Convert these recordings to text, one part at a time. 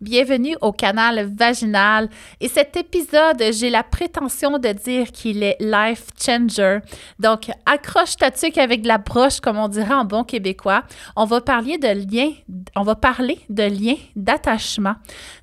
Bienvenue au canal Vaginal. Et cet épisode, j'ai la prétention de dire qu'il est life changer. Donc, accroche ta tuque avec de la broche, comme on dirait en bon québécois. On va parler de liens, on va parler de liens d'attachement.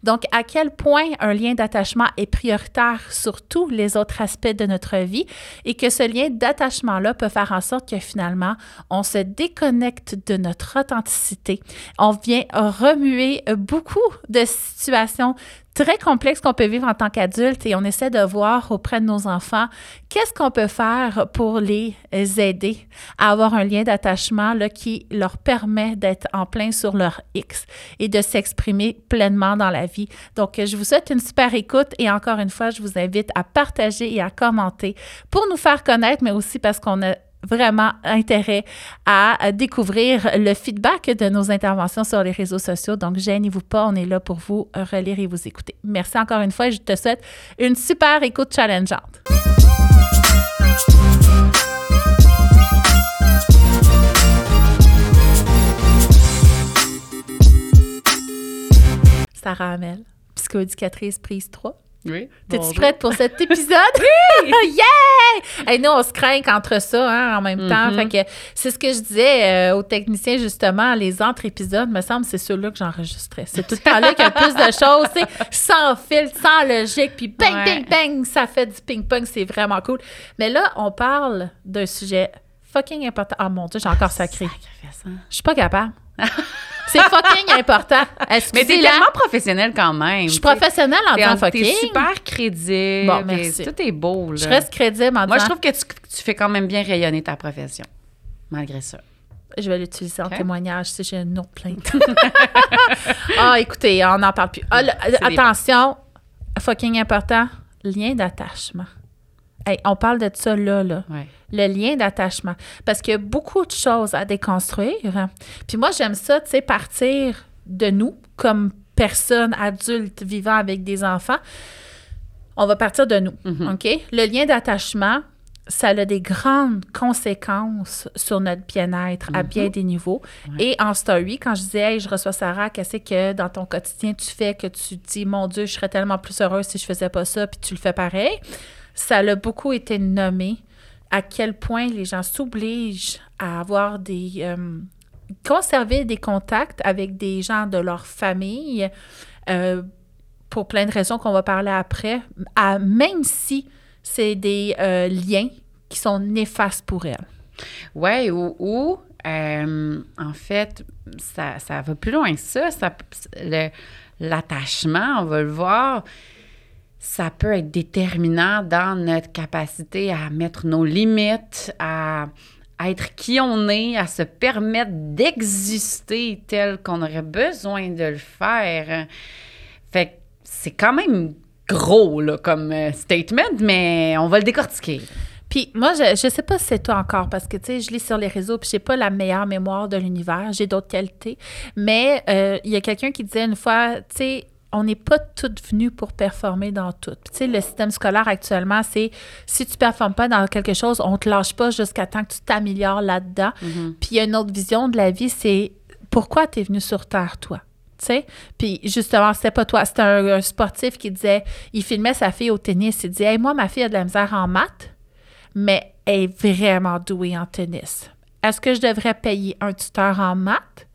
Donc, à quel point un lien d'attachement est prioritaire sur tous les autres aspects de notre vie et que ce lien d'attachement-là peut faire en sorte que finalement, on se déconnecte de notre authenticité. On vient remuer beaucoup de situations très complexes qu'on peut vivre en tant qu'adulte et on essaie de voir auprès de nos enfants qu'est-ce qu'on peut faire pour les aider à avoir un lien d'attachement qui leur permet d'être en plein sur leur X et de s'exprimer pleinement dans la vie. Donc, je vous souhaite une super écoute et encore une fois, je vous invite à partager et à commenter pour nous faire connaître, mais aussi parce qu'on a vraiment intérêt à découvrir le feedback de nos interventions sur les réseaux sociaux. Donc, gênez-vous pas, on est là pour vous relire et vous écouter. Merci encore une fois et je te souhaite une super écoute challengeante. Sarah Hamel, psychoéducatrice prise 3. Oui. T'es-tu prête pour cet épisode? oui! yeah! Et nous, on se craint entre ça hein, en même temps. Mm-hmm. Fait que c'est ce que je disais euh, aux techniciens, justement, les entre-épisodes, me semble, c'est ceux-là que j'enregistrais. C'est tout le temps là qu'il y a plus de choses, tu sais, sans fil, sans logique, puis bang, Ouais. bang, bang, ça fait du ping-pong, c'est vraiment cool. Mais là, on parle d'un sujet fucking important. Oh mon Dieu, j'ai encore sacré. Hein? Je suis pas capable. c'est fucking important. Mais t'es tellement professionnel quand même. je suis professionnelle en disant en- fucking. t'es super crédible. Bon, merci. Tout est beau, là. Je reste crédible en Moi, je trouve que tu, tu fais quand même bien rayonner ta profession, malgré ça. Je vais l'utiliser en témoignage si j'ai une autre plainte. ah, écoutez, on n'en parle plus. Ah, le- attention, fucking important, lien d'attachement. Hey, on parle de ça là, là. Ouais. Le lien d'attachement. Parce qu'il y a beaucoup de choses à déconstruire. Puis moi, j'aime ça, tu sais, partir de nous comme personnes adultes vivant avec des enfants. On va partir de nous, Mhm. OK? Le lien d'attachement, ça a des grandes conséquences sur notre bien-être à bien des niveaux. Et en story, quand je disais, hey, je reçois Sarah, qu'est-ce que dans ton quotidien tu fais que tu te dis, mon Dieu, je serais tellement plus heureuse si je faisais pas ça, puis tu le fais pareil? Ça a beaucoup été nommé à quel point les gens s'obligent à avoir des. euh, conserver des contacts avec des gens de leur famille euh, pour plein de raisons qu'on va parler après, à, même si c'est des euh, liens qui sont néfastes pour elles. Ouais, ou, en fait, ça, ça va plus loin que ça. l'attachement, on va le voir, ça peut être déterminant dans notre capacité à mettre nos limites, à, être qui on est, à se permettre d'exister tel qu'on aurait besoin de le faire. Fait que c'est quand même gros là, comme euh, statement, mais on va le décortiquer. Puis moi, je, je sais pas si c'est toi encore, parce que, tu sais, je lis sur les réseaux, puis j'ai pas la meilleure mémoire de l'univers, j'ai d'autres qualités, mais euh, il y a quelqu'un qui disait une fois, tu sais, on n'est pas toutes venues pour performer dans tout. Tu sais, le système scolaire actuellement, c'est si tu performes pas dans quelque chose, on te lâche pas jusqu'à temps que tu t'améliores là-dedans. Puis il y a une autre vision de la vie, c'est pourquoi tu es venu sur Terre, toi? Tu sais? Puis justement, c'était pas toi, c'était un, un sportif qui disait, il filmait sa fille au tennis, il disait, hey, moi, ma fille a de la misère en maths, mais elle est vraiment douée en tennis. Est-ce que je devrais payer un tuteur en maths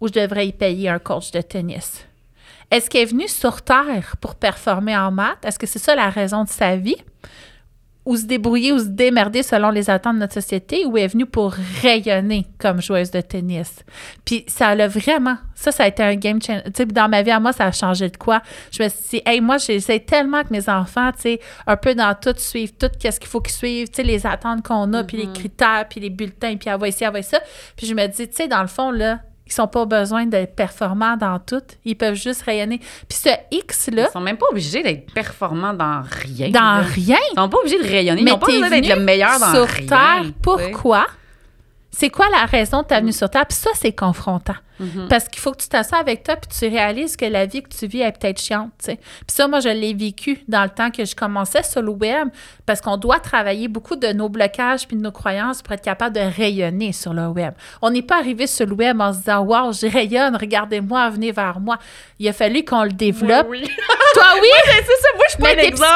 ou je devrais y payer un coach de tennis? Est-ce qu'elle est venue sur Terre pour performer en maths? Est-ce que c'est ça la raison de sa vie? Ou se débrouiller ou se démerder selon les attentes de notre société? Ou est venue pour rayonner comme joueuse de tennis? Puis ça l'a vraiment... Ça, ça a été un game changer. Tu sais, dans ma vie, à moi, ça a changé de quoi? Je me suis dit, hey, moi, j'essaie tellement que mes enfants, tu sais, un peu dans tout, suivent tout, qu'est-ce qu'il faut qu'ils suivent, tu sais, les attentes qu'on a, puis les critères, puis les bulletins, puis avoir ici, avoir ça. Puis je me dis, tu sais, dans le fond, là, ils n'ont pas besoin d'être performants dans tout. Ils peuvent juste rayonner. Puis ce X-là, Ils sont même pas obligés d'être performants dans rien. dans là. rien, Ils sont pas obligés de rayonner. mais ils n'ont pas besoin d'être le meilleur dans sur rien. Terre. Pourquoi? C'est quoi la raison de ta venue sur Terre? Puis ça, c'est confrontant. Parce qu'il faut que tu t'assoies avec toi puis tu réalises que la vie que tu vis est peut-être chiante. Puis ça, moi, je l'ai vécu dans le temps que je commençais sur le web parce qu'on doit travailler beaucoup de nos blocages puis de nos croyances pour être capable de rayonner sur le web. On n'est pas arrivé sur le web en se disant « Wow, je rayonne, regardez-moi, venez vers moi ». Il a fallu qu'on le développe. Oui, oui. Toi, oui? c'est ça. Moi, je suis pas Mais un exemple.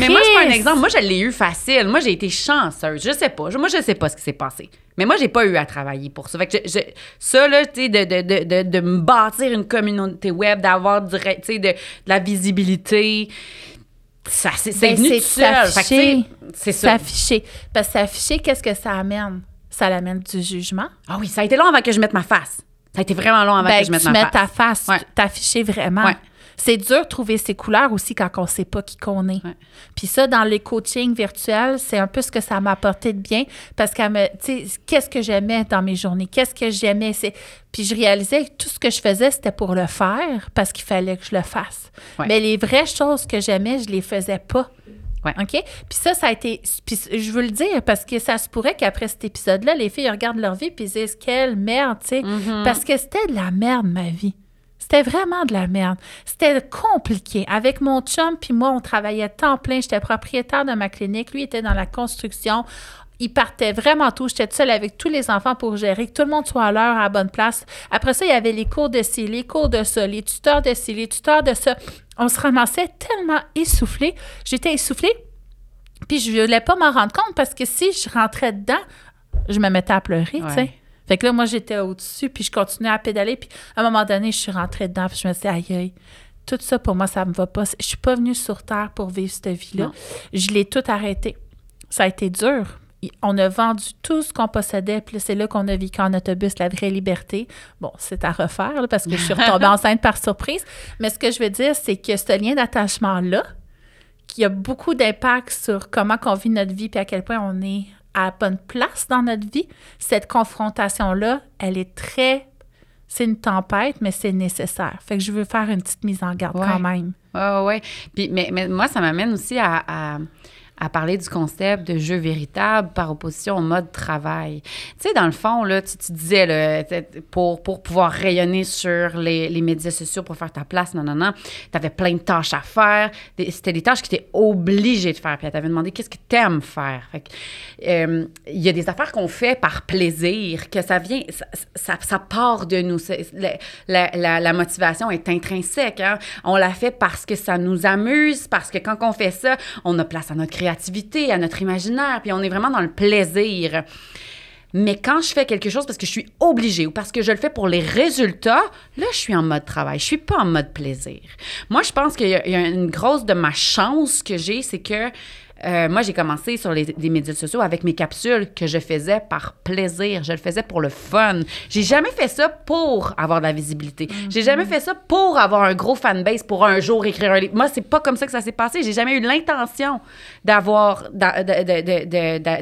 Mais moi, je suis pas un exemple. Moi, je l'ai eu facile. Moi, j'ai été chanceuse. Je sais pas. Moi, je sais pas ce qui s'est passé. Mais moi, j'ai pas eu à travailler pour ça. Fait que je- je- ça, là, tu sais, de, de, de, de, de me bâtir une communauté web, d'avoir tu sais, de, la visibilité, ça, c'est c'est Ben, venu c'est tout seul. Fait que. C'est ça. S'afficher. Parce que s'afficher, qu'est-ce que ça amène? Ça l'amène du jugement. Ah oui, ça a été long avant que je mette ma face. Ça a été vraiment long avant Ben, que je mette tu ma mets face. ta face, Ouais. t'afficher vraiment. Ouais. C'est dur de trouver ses couleurs aussi quand on ne sait pas qui qu'on est. Ouais. Puis ça, dans les coachings virtuels, c'est un peu ce que ça m'a apporté de bien parce qu'elle me, tu sais, qu'est-ce que j'aimais dans mes journées, qu'est-ce que j'aimais, c'est, puis je réalisais que tout ce que je faisais, c'était pour le faire parce qu'il fallait que je le fasse. Ouais. Mais les vraies choses que j'aimais, je les faisais pas. Ouais. OK? Puis ça, ça a été. Puis je veux le dire parce que ça se pourrait qu'après cet épisode-là, les filles regardent leur vie puis disent quelle merde, tu sais. Mm-hmm. Parce que c'était de la merde, ma vie. C'était vraiment de la merde. C'était compliqué. Avec mon chum, puis moi, on travaillait temps plein. J'étais propriétaire de ma clinique. Lui était dans la construction. Il partait vraiment tôt. J'étais seule avec tous les enfants pour gérer, que tout le monde soit à l'heure, à la bonne place. Après ça, il y avait les cours de ci, les cours de ça, les tuteurs de ci, les tuteurs de ça. On se ramassait tellement essoufflés. J'étais essoufflée, puis je voulais pas m'en rendre compte parce que si je rentrais dedans, je me mettais à pleurer, tu sais. Fait que là, moi, j'étais au-dessus, puis je continuais à pédaler, puis à un moment donné, je suis rentrée dedans, puis je me disais, aïe, aïe, tout ça, pour moi, ça me va pas. Je suis pas venue sur Terre pour vivre cette vie-là. Je l'ai tout arrêté. Ça a été dur. On a vendu tout ce qu'on possédait, puis c'est là qu'on a vécu en autobus la vraie liberté. Bon, c'est à refaire, là, parce que je suis retombée enceinte par surprise. Mais ce que je veux dire, c'est que ce lien d'attachement-là, qui a beaucoup d'impact sur comment on vit notre vie, puis à quel point on est à la bonne place dans notre vie, cette confrontation-là, elle est très... C'est une tempête, mais c'est nécessaire. Fait que je veux faire une petite mise en garde Ouais. quand même. Oui, oui. Puis, mais, mais moi, ça m'amène aussi à, à, à parler du concept de jeu véritable par opposition au mode travail. Tu sais, dans le fond, là, tu, tu disais, là, pour, pour pouvoir rayonner sur les, les médias sociaux, pour faire ta place, non, non, non, tu avais plein de tâches à faire. C'était des tâches que tu es obligé de faire. Puis elle t'avait demandé qu'est-ce que tu aimes faire. Euh, il y a des affaires qu'on fait par plaisir, que ça vient, ça, ça, part de nous. La, la, la- motivation est intrinsèque. hein. On la fait parce que ça nous amuse, parce que quand on fait ça, on a place à notre à notre imaginaire, puis on est vraiment dans le plaisir. Mais quand je fais quelque chose parce que je suis obligée ou parce que je le fais pour les résultats, là, je suis en mode travail. Je suis pas en mode plaisir. Moi, je pense qu'il y, y a une grosse de ma chance que j'ai, c'est que euh, moi, j'ai commencé sur les, les médias sociaux avec mes capsules que je faisais par plaisir. Je le faisais pour le fun. J'ai jamais fait ça pour avoir de la visibilité. J'ai jamais fait ça pour avoir un gros fanbase, pour un jour écrire un livre. Moi, c'est pas comme ça que ça s'est passé. J'ai jamais eu l'intention d'avoir,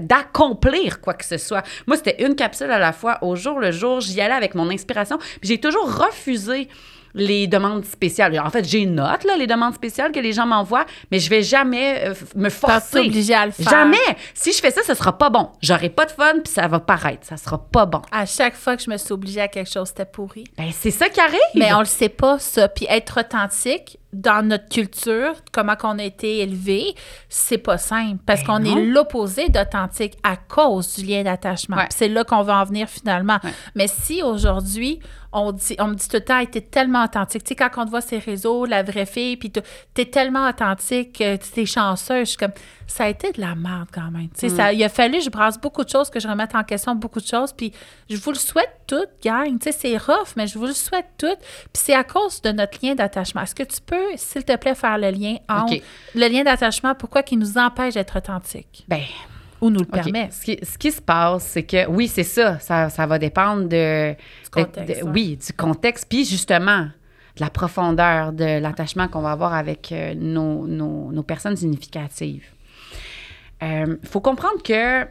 d'accomplir quoi que ce soit. Moi, c'était une capsule à la fois, au jour le jour. J'y allais avec mon inspiration. J'ai toujours refusé les demandes spéciales. En fait, j'ai une note, là, les demandes spéciales que les gens m'envoient, mais je vais jamais euh, me Pas forcer. obligé à le faire. Jamais. Si je fais ça, ce sera pas bon. J'aurai pas de fun, puis ça va paraître. Ça sera pas bon. À chaque fois que je me suis obligée à quelque chose, c'était pourri. Ben, c'est ça qui arrive. Mais on le sait pas, ça. Puis être authentique dans notre culture, comment qu'on a été élevé, c'est pas simple. Parce Ben qu'on est l'opposé d'authentique à cause du lien d'attachement. Ouais. C'est là qu'on va en venir finalement. Ouais. Mais si aujourd'hui, on, dit, on me dit tout le temps, t'es tellement authentique. Tu sais, quand on te voit ces réseaux, la vraie fille, puis tu- t'es tellement authentique, euh, t'es chanceuse. Je suis comme, ça a été de la merde quand même. Mm. ça, il a fallu que je brasse beaucoup de choses, que je remette en question beaucoup de choses. Puis je vous le souhaite toutes, gang. C'est rough, mais je vous le souhaite toutes. Puis c'est à cause de notre lien d'attachement. Est-ce que tu peux, s'il te plaît, faire le lien entre le lien d'attachement, pourquoi qu'il nous empêche d'être authentique? Ben, ou nous le permet? Ce qui, ce qui se passe, c'est que oui, c'est ça. ça. ça va dépendre de, Du contexte, de- de- ouais. Oui, du contexte. Puis justement, de la profondeur de l'attachement qu'on va avoir avec euh, nos, nos- nos personnes significatives. Il faut comprendre que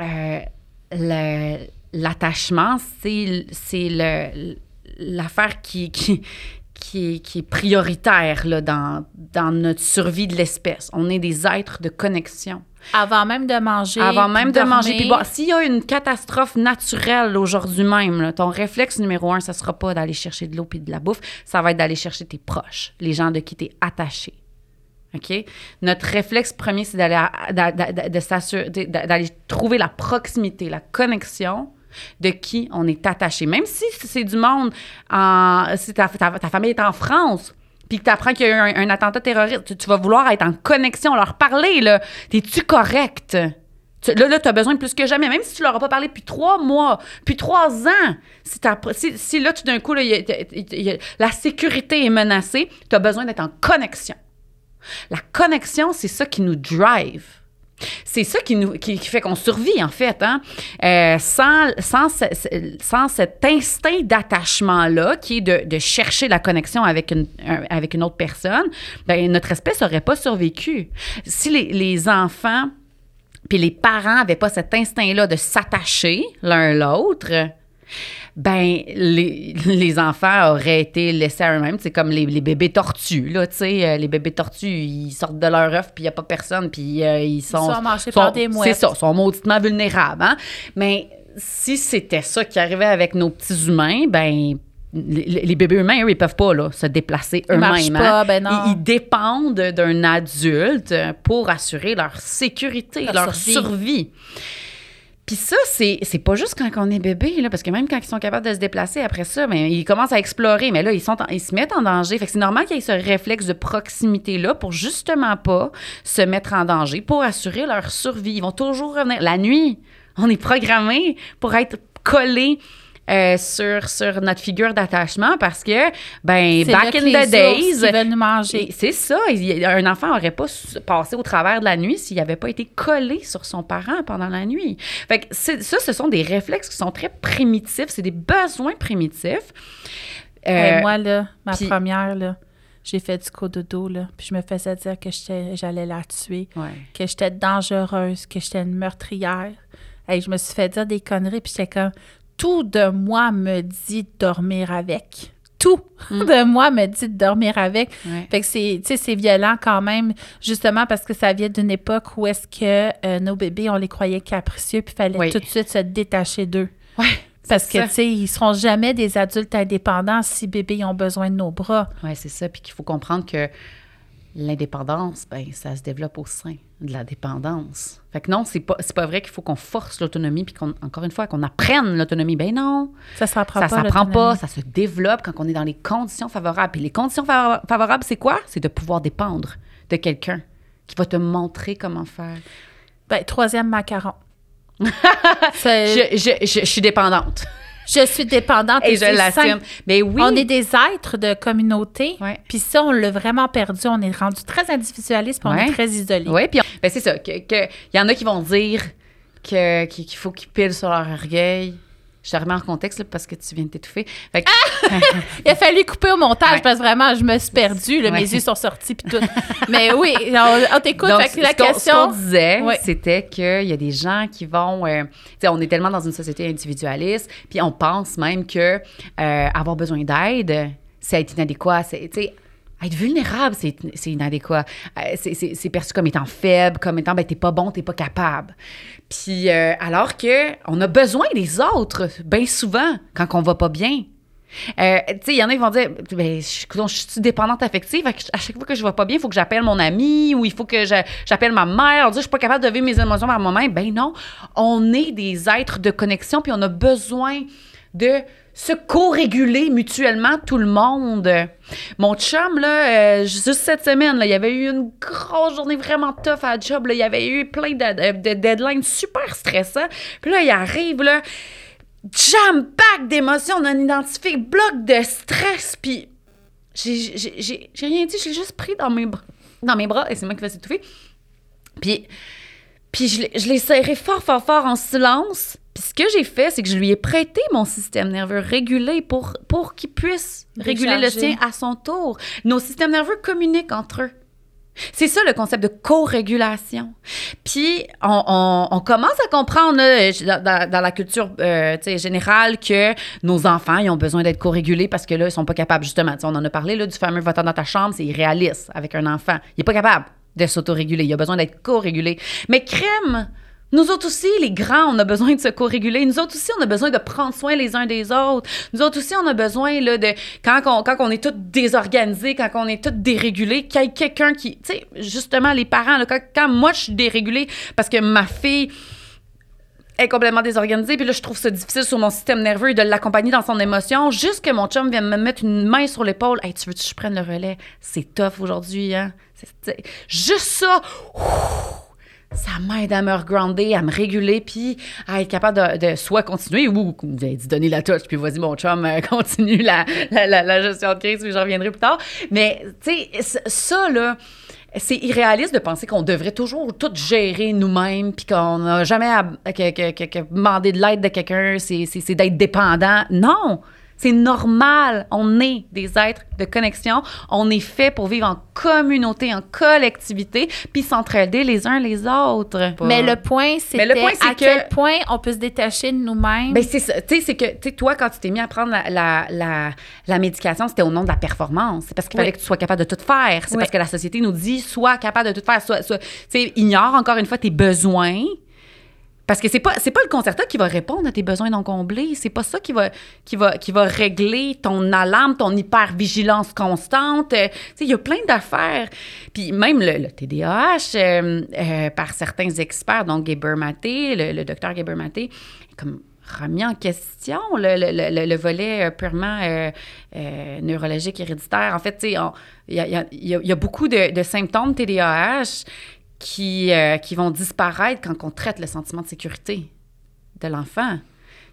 euh, l'attachement, c'est l'affaire qui, qui, qui est, qui est prioritaire là, dans, dans notre survie de l'espèce. On est des êtres de connexion. Avant même de manger. Avant même de manger. Puis bon, s'il y a une catastrophe naturelle aujourd'hui même, là, ton réflexe numéro un, ça sera pas d'aller chercher de l'eau puis de la bouffe, ça va être d'aller chercher tes proches, les gens de qui tu es attaché. OK? Notre réflexe premier, c'est d'aller trouver la proximité, la connexion de qui on est attaché. Même si c'est du monde, en, si ta, famille est en France, puis que tu apprends qu'il y a eu un, attentat terroriste, tu, vas vouloir être en connexion, leur parler, là. T'es-tu correct? Là, tu as besoin plus que jamais, même si tu leur as pas parlé depuis trois mois, puis trois ans. Si, là, tout d'un coup, la sécurité est menacée, tu as besoin d'être en connexion. La connexion, c'est ça qui nous drive. C'est ça qui, nous, qui, fait qu'on survit, en fait. Hein? Euh, sans, sans, sans cet instinct d'attachement-là, qui est de, chercher la connexion avec une, un- avec une autre personne, ben, notre espèce n'aurait pas survécu. Si les, les enfants puis les parents n'avaient pas cet instinct-là de s'attacher l'un l'autre, ben les, les enfants auraient été laissés à eux-mêmes. C'est comme les, les bébés tortues, là, tu sais. euh, Les bébés tortues, ils sortent de leur œuf, puis il n'y a pas personne, puis euh, ils sont... sont mangés par des mouettes. C'est ça, sont mauditement vulnérables, hein. Mais si c'était ça qui arrivait avec nos petits humains, ben les, les bébés humains, eux, ils peuvent pas là, se déplacer Ils eux-mêmes. hein. ben. Ils, ils dépendent d'un adulte pour assurer leur sécurité, Leur leur, survie. survie. Puis ça, c'est c'est pas juste quand on est bébé, là, parce que même quand ils sont capables de se déplacer après ça, ben, ils commencent à explorer, mais là, ils, sont ils se mettent en danger. Fait que c'est normal qu'il y ait ce réflexe de proximité-là pour justement pas se mettre en danger, pour assurer leur survie. Ils vont toujours revenir. La nuit, on est programmé pour être collé euh, sur, sur notre figure d'attachement parce que, ben, back in the days, ils veulent nous manger. et C'est ça. Un enfant n'aurait pas passé au travers de la nuit s'il n'avait pas été collé sur son parent pendant la nuit. Fait que ça, ce sont des réflexes qui sont très primitifs. C'est des besoins primitifs. Euh, moi, là, ma première, là, j'ai fait du cododo, là, puis je me faisais dire que j'allais la tuer, ouais. que j'étais dangereuse, que j'étais une meurtrière. Hey, je me suis fait dire des conneries, puis j'étais comme, tout de moi me dit de dormir avec. Tout de moi me dit de dormir avec. Mm. Ouais. Fait que c'est, violent quand même, justement parce que ça vient d'une époque où est-ce que euh, nos bébés, on les croyait capricieux, puis il fallait Oui. tout de suite se détacher d'eux. Ouais, Parce que, tu sais, ils seront jamais des adultes indépendants si bébés ils ont besoin de nos bras. Ouais, c'est ça. Puis qu'il faut comprendre que l'indépendance, ben, ça se développe au sein de la dépendance. Fait que non, c'est pas, vrai qu'il faut qu'on force l'autonomie, puis qu'on, encore une fois, qu'on apprenne l'autonomie. Ben non, Ça s'apprend ça pas. s'apprend pas, ça se développe quand on est dans les conditions favorables. Puis les conditions favo- favorables, c'est quoi? C'est de pouvoir dépendre de quelqu'un qui va te montrer comment faire. Ben, troisième macaron. Je, je, je suis dépendante je suis dépendante et je l'assume. Mais oui, On est des êtres de communauté. Ouais. Puis ça, on l'a vraiment perdu. On est rendu très individualiste, puis on est très isolé. Oui, puis ben c'est ça. que- que- Il y en a qui vont dire que, qu'il qu'il faut qu'ils pilent sur leur orgueil. Je te remets en contexte là, parce que tu viens de t'étouffer. Fait que- Il a fallu couper au montage Ouais. parce que vraiment, je me suis perdue. là, Ouais. Mes yeux sont sortis, puis tout. Mais oui, on, on t'écoute. Donc, Fait que la ce qu'on- question. Ce qu'on disait, Ouais. c'était qu'il y a des gens qui vont. euh, on est tellement dans une société individualiste, puis on pense même que euh, avoir besoin d'aide, c'est être inadéquat. C'est, être vulnérable, c'est, inadéquat. Euh, c'est perçu comme étant faible, comme étant, ben, t'es pas bon, t'es pas capable. Puis, euh, alors que on a besoin des autres, bien souvent, quand on va pas bien. Euh, tu sais, il y en a qui vont dire, ben, je, je suis dépendante affective, à chaque fois que je vais pas bien, il faut que j'appelle mon ami ou il faut que j'appelle ma mère. On dit, je suis pas capable de vivre mes émotions par moi-même. Ben non, on est des êtres de connexion, puis on a besoin de se co-réguler mutuellement tout le monde. Mon chum, là, euh, juste cette semaine, là, il y avait eu une grosse journée vraiment tough à job. Là, il y avait eu plein de, de- de deadlines super stressants. Puis là, il arrive, là, jam-pack d'émotions non identifiées, bloc de stress, puis j'ai- j'ai j'ai- j'ai rien dit, je l'ai juste pris dans mes, bras- dans mes bras, et c'est moi qui vais s'étouffer. Puis, puis je l'ai- je l'ai serré fort, fort, fort en silence. Puis ce que j'ai fait, c'est que je lui ai prêté mon système nerveux régulé pour, pour qu'il puisse réguler le sien à son tour. Nos systèmes nerveux communiquent entre eux. C'est ça le concept de co-régulation. Puis on, on, commence à comprendre dans, dans, la culture euh, générale que nos enfants ils ont besoin d'être co-régulés parce que là, ils sont pas capables, justement. on en a parlé là, du fameux votant dans ta chambre, c'est irréaliste avec un enfant. Il est pas capable de s'autoréguler. Il a besoin d'être co-régulé. Mais crème, nous autres aussi, les grands, on a besoin de se co-réguler. Nous autres aussi, on a besoin de prendre soin les uns des autres. Nous autres aussi, on a besoin là, de. Quand on, quand on est tous désorganisés, quand on est tous dérégulés, qu'il y ait quelqu'un qui. Tu sais, justement, les parents, là, quand, moi, je suis dérégulée parce que ma fille est complètement désorganisée, puis là, je trouve ça difficile sur mon système nerveux de l'accompagner dans son émotion, juste que mon chum vienne me mettre une main sur l'épaule. Hey, tu veux que je prenne le relais? C'est tough aujourd'hui, hein? juste ça ça m'aide à me regrounder, à me réguler, puis à être capable de, soit continuer ou, dit, donner la touche, puis vas-y, mon chum, euh, continue la, la, gestion de crise, puis j'en reviendrai plus tard. Mais, tu sais, ça, là, c'est irréaliste de penser qu'on devrait toujours tout gérer nous-mêmes, puis qu'on n'a jamais à, que, demander de l'aide de quelqu'un, c'est d'être dépendant. Non! C'est normal. On est des êtres de connexion. On est fait pour vivre en communauté, en collectivité, puis s'entraider les uns les autres. Mais le point, c'est à quel point on peut se détacher de nous-mêmes. Ben c'est ça. Tu sais, c'est que tu toi, quand tu t'es mis à prendre la, la, la, médication, c'était au nom de la performance. C'est parce qu'il fallait que tu sois capable de tout faire. C'est parce que la société nous dit, sois capable de tout faire. Tu sais, ignore encore une fois tes besoins parce que c'est pas c'est pas le concerto qui va répondre à tes besoins non comblés, c'est pas ça qui va qui va qui va régler ton alarme, ton hypervigilance constante. Euh, il y a plein d'affaires. Puis même le, TDAH euh, euh, par certains experts, donc Gaber Maté, le, docteur Gaber Maté, comme remis en question le, le, volet purement neurologique héréditaire. En fait, il y a, y, y a, beaucoup de, de symptômes TDAH qui, euh, qui vont disparaître quand on traite le sentiment de sécurité de l'enfant.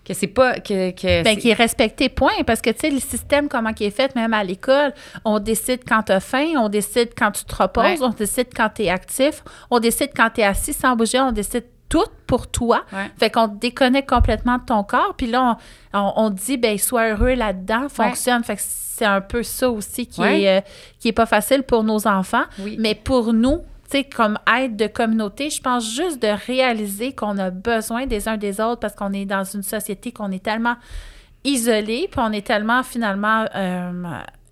Que c'est pas. Que, que ben, qui est respecté, point. Parce que, tu sais, le système, comment il est fait, même à l'école, on décide quand tu as faim, on décide quand tu te reposes, on décide quand tu es actif, on décide quand tu es assis sans bouger, on décide tout pour toi. Fait qu'on te déconnecte complètement de ton corps. Puis là, on, on, dit, ben sois heureux là-dedans, fonctionne. Fait que c'est un peu ça aussi qui, est, euh, qui est pas facile pour nos enfants. Mais pour nous, tu sais, comme aide de communauté, je pense juste de réaliser qu'on a besoin des uns des autres parce qu'on est dans une société qu'on est tellement isolé, puis on est tellement finalement euh,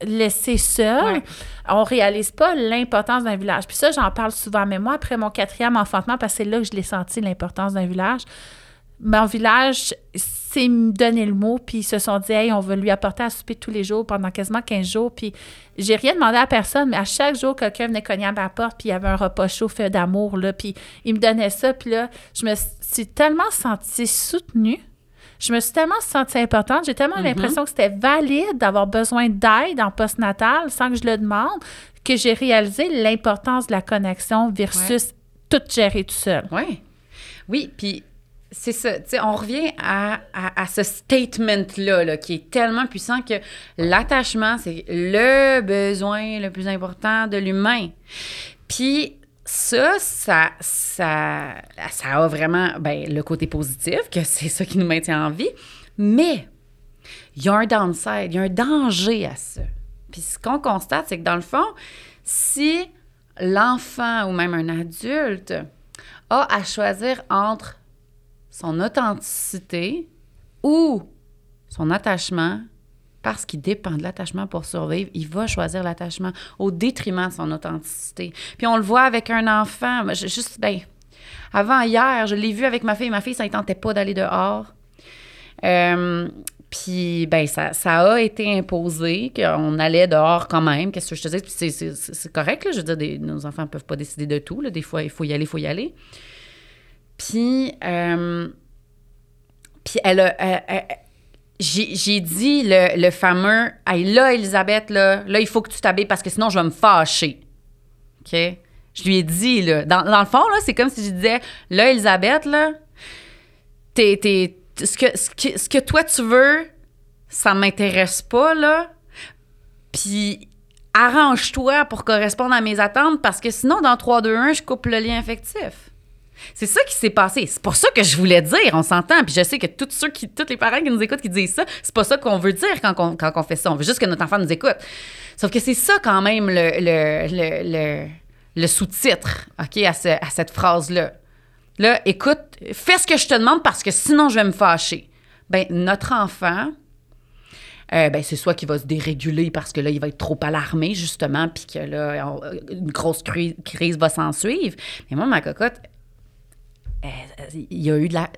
laissé seul. On réalise pas l'importance d'un village. Puis ça, j'en parle souvent, mais moi, après mon quatrième enfantement, parce que c'est là que je l'ai senti, l'importance d'un village, mon village s'est donné le mot, puis ils se sont dit, hey, on va lui apporter à souper tous les jours pendant quasiment 15 jours. Puis j'ai rien demandé à personne, mais à chaque jour, quelqu'un venait cogner à ma porte, puis il y avait un repas chaud fait d'amour, là, puis il me donnait ça. Puis là, je me suis tellement sentie soutenue. Je me suis tellement sentie importante. J'ai tellement mm-hmm. l'impression que c'était valide d'avoir besoin d'aide en postnatal sans que je le demande, que j'ai réalisé l'importance de la connexion versus tout gérer tout seul. Oui. Oui, puis c'est ça. on revient à, ce statement-là qui est tellement puissant que l'attachement, c'est le besoin le plus important de l'humain. Puis ça, ça, ça, ça a vraiment ben, le côté positif, que c'est ça qui nous maintient en vie. Mais il y a un downside, il y a un danger à ça. Puis ce qu'on constate, c'est que dans le fond, si l'enfant ou même un adulte a à choisir entre son authenticité ou son attachement, parce qu'il dépend de l'attachement pour survivre, il va choisir l'attachement au détriment de son authenticité. Puis on le voit avec un enfant. juste, ben, avant hier, je l'ai vu avec ma fille. Ma fille, ça ne tentait pas d'aller dehors. Euh, puis, ben, ça, a été imposé qu'on allait dehors quand même. Qu'est-ce que je te dis? Puis c'est correct. Je veux dire, nos enfants ne peuvent pas décider de tout. Là. Des fois, il faut y aller, il faut y aller. Puis, euh, puis elle a. j'ai dit le, fameux Hey, là, Elisabeth, là, là, il faut que tu t'habilles parce que sinon, je vais me fâcher. OK? Je lui ai dit, là. Dans, le fond, là, c'est comme si je disais Là, Elisabeth, là, t'es, ce, que, ce, que, toi, tu veux, ça m'intéresse pas, là. Puis arrange-toi pour correspondre à mes attentes parce que sinon, dans 3, 2, 1, je coupe le lien affectif. C'est ça qui s'est passé. C'est pour ça que je voulais dire, on s'entend. Puis je sais que tous ceux qui, tous les parents qui nous écoutent qui disent ça, c'est pas ça qu'on veut dire quand on, quand fait ça. On veut juste que notre enfant nous écoute. Sauf que c'est ça quand même le, le, le sous-titre, OK, à, à cette phrase-là. Là, écoute, fais ce que je te demande parce que sinon je vais me fâcher. Ben, notre enfant, euh, ben, c'est soit qu'il va se déréguler parce que là, il va être trop alarmé, justement, puis que là, une grosse crise va s'en suivre. Mais moi, ma cocotte, il y a eu de la,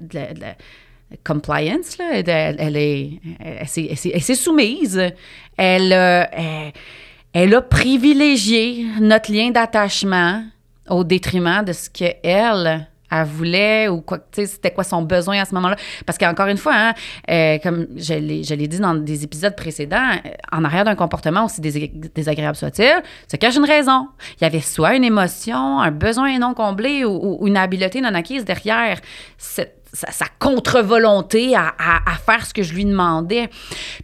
compliance, là. Elle, elle, s'est soumise. Elle, elle, elle, a privilégié notre lien d'attachement au détriment de ce qu'elle elle voulait ou quoi, tu sais, c'était quoi son besoin à ce moment-là. Parce qu'encore une fois, hein, euh, comme je l'ai dit dans des épisodes précédents, en arrière d'un comportement aussi désagréable soit-il, se cache une raison. Il y avait soit une émotion, un besoin non comblé ou, une habileté non acquise derrière sa, contre-volonté à, à, faire ce que je lui demandais.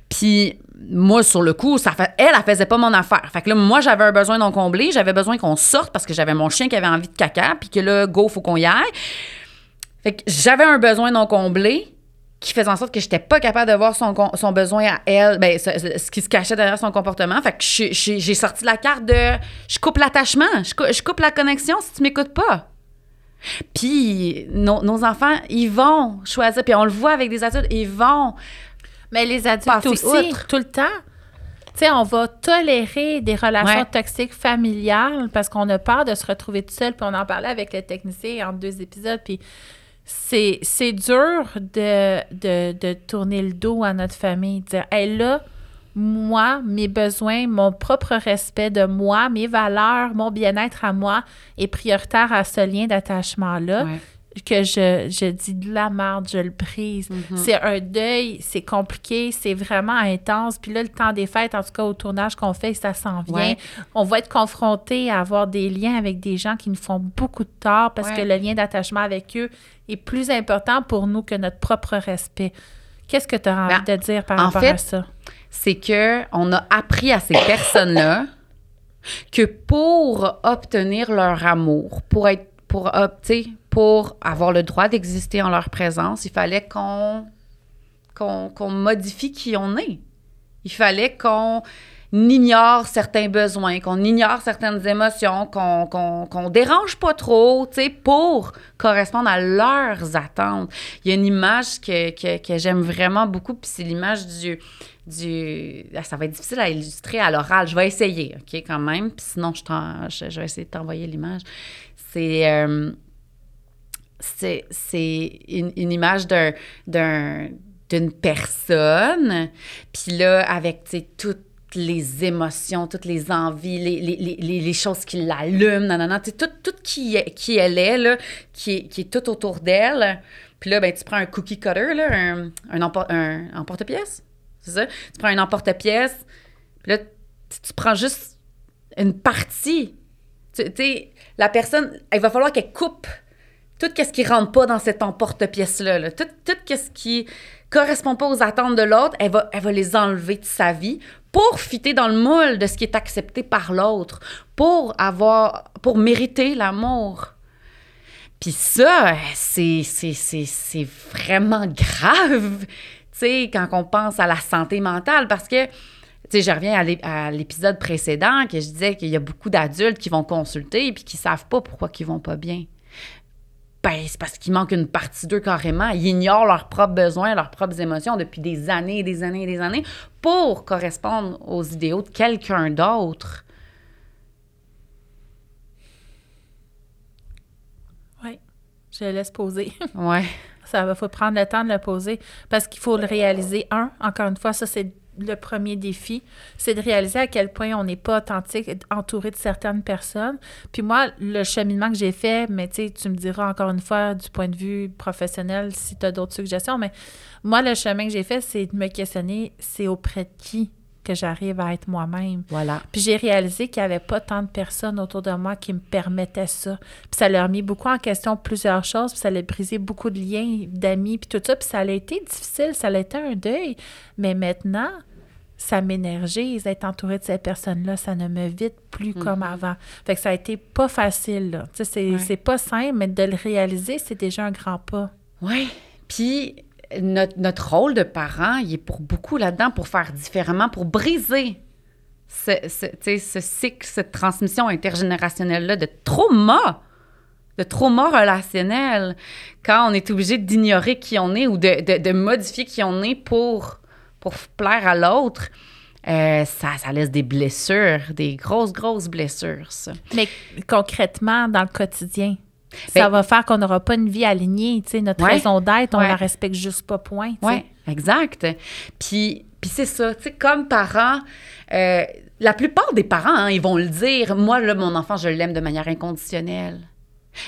Puis moi, sur le coup, ça fait, elle, elle faisait pas mon affaire. Fait que là, moi, j'avais un besoin non comblé. J'avais besoin qu'on sorte parce que j'avais mon chien qui avait envie de caca, puis que là, go, faut qu'on y aille. Fait que j'avais un besoin non comblé qui faisait en sorte que j'étais pas capable de voir son, son besoin à elle, ben, ce, qui se cachait derrière son comportement. Fait que j'ai sorti la carte de je coupe l'attachement, je, coupe la connexion si tu m'écoutes pas. Puis nos, enfants, ils vont choisir, puis on le voit avec des adultes, ils vont mais les adultes aussi, tout le temps. Tu sais, on va tolérer des relations toxiques familiales parce qu'on a peur de se retrouver tout seul. Puis on en parlait avec le technicien en deux épisodes. Puis c'est, dur de, de, tourner le dos à notre famille. Dire, hey, là, moi, mes besoins, mon propre respect de moi, mes valeurs, mon bien-être à moi est prioritaire à ce lien d'attachement-là que je, je, dis de la merde, je le brise. Mhm. C'est un deuil, c'est compliqué, c'est vraiment intense. Puis là, le temps des fêtes, en tout cas au tournage qu'on fait, ça s'en vient. On va être confronté à avoir des liens avec des gens qui nous font beaucoup de tort parce que le lien d'attachement avec eux est plus important pour nous que notre propre respect. Qu'est-ce que tu as envie ben, de dire par rapport à ça? C'est que on a appris à ces personnes-là que pour obtenir leur amour, pour être pour opter pour avoir le droit d'exister en leur présence, il fallait qu'on qu'on modifie qui on est. Il fallait qu'on ignore certains besoins, qu'on ignore certaines émotions, qu'on qu'on dérange pas trop, tu sais, pour correspondre à leurs attentes. Il y a une image que, que, que j'aime vraiment beaucoup, puis c'est l'image du, du... Ah, ça va être difficile à illustrer à l'oral. Je vais essayer, OK, quand même, puis sinon, je, je, vais essayer de t'envoyer l'image. C'est... Euh, c'est une, une, image d'un, d'une personne, puis là, avec toutes les émotions, toutes les envies, les, les, les, les choses qui l'allument, tout, tout qui, qui elle est, là, qui, est, qui est tout autour d'elle. Puis là, ben, tu prends un cookie cutter, là, un, un, un emporte-pièce, c'est ça? Tu prends un emporte-pièce, puis là, tu, prends juste une partie. Tu sais, la personne, il va falloir qu'elle coupe tout ce qui rentre pas dans cet emporte-pièce-là, tout, ce qui correspond pas aux attentes de l'autre, elle va, les enlever de sa vie pour fitter dans le moule de ce qui est accepté par l'autre, pour avoir, pour mériter l'amour. Puis ça, c'est, c'est, vraiment grave, tu sais, quand on pense à la santé mentale, parce que, tu je reviens à l'épisode précédent que je disais qu'il y a beaucoup d'adultes qui vont consulter puis qui savent pas pourquoi ils vont pas bien ben, c'est parce qu'il manque une partie d'eux carrément. Ils ignorent leurs propres besoins, leurs propres émotions depuis des années et des années et des années pour correspondre aux idéaux de quelqu'un d'autre. Oui, je le laisse poser. ouais. Ça va, faut prendre le temps de le poser parce qu'il faut le réaliser. Un, encore une fois, ça c'est le premier défi, c'est de réaliser à quel point on n'est pas authentique, entouré de certaines personnes. Puis moi, le cheminement que j'ai fait, mais tu tu me diras encore une fois du point de vue professionnel si tu as d'autres suggestions, mais moi, le chemin que j'ai fait, c'est de me questionner, c'est auprès de qui? Que j'arrive à être moi-même. Voilà. Puis j'ai réalisé qu'il n'y avait pas tant de personnes autour de moi qui me permettaient ça. Puis ça leur a mis beaucoup en question plusieurs choses, puis ça a brisé beaucoup de liens d'amis, puis tout ça. Puis ça a été difficile, ça a été un deuil. Mais maintenant, ça m'énergise d'être entourée de ces personnes-là. Ça ne me vide plus comme mm-hmm. avant. Fait que ça a été pas facile, là. Tu sais, c'est pas simple, mais de le réaliser, c'est déjà un grand pas. Oui. Puis notre, notre, rôle de parent, il est pour beaucoup là-dedans pour faire différemment, pour briser ce, ce, ce cycle, cette transmission intergénérationnelle-là de trauma, de trauma relationnel, quand on est obligé d'ignorer qui on est ou de, de- de modifier qui on est pour, pour plaire à l'autre, euh, ça, ça laisse des blessures, des grosses, grosses blessures, ça. Mais concrètement, dans le quotidien, Ben- ça va faire qu'on n'aura pas une vie alignée. Tu sais, notre Ouais. raison d'être, on Ouais. la respecte juste pas, point. Oui, exact. Puis, puis c'est ça, tu sais, comme parents, euh, la plupart des parents, hein, ils vont le dire, moi, là, mon enfant, je l'aime de manière inconditionnelle.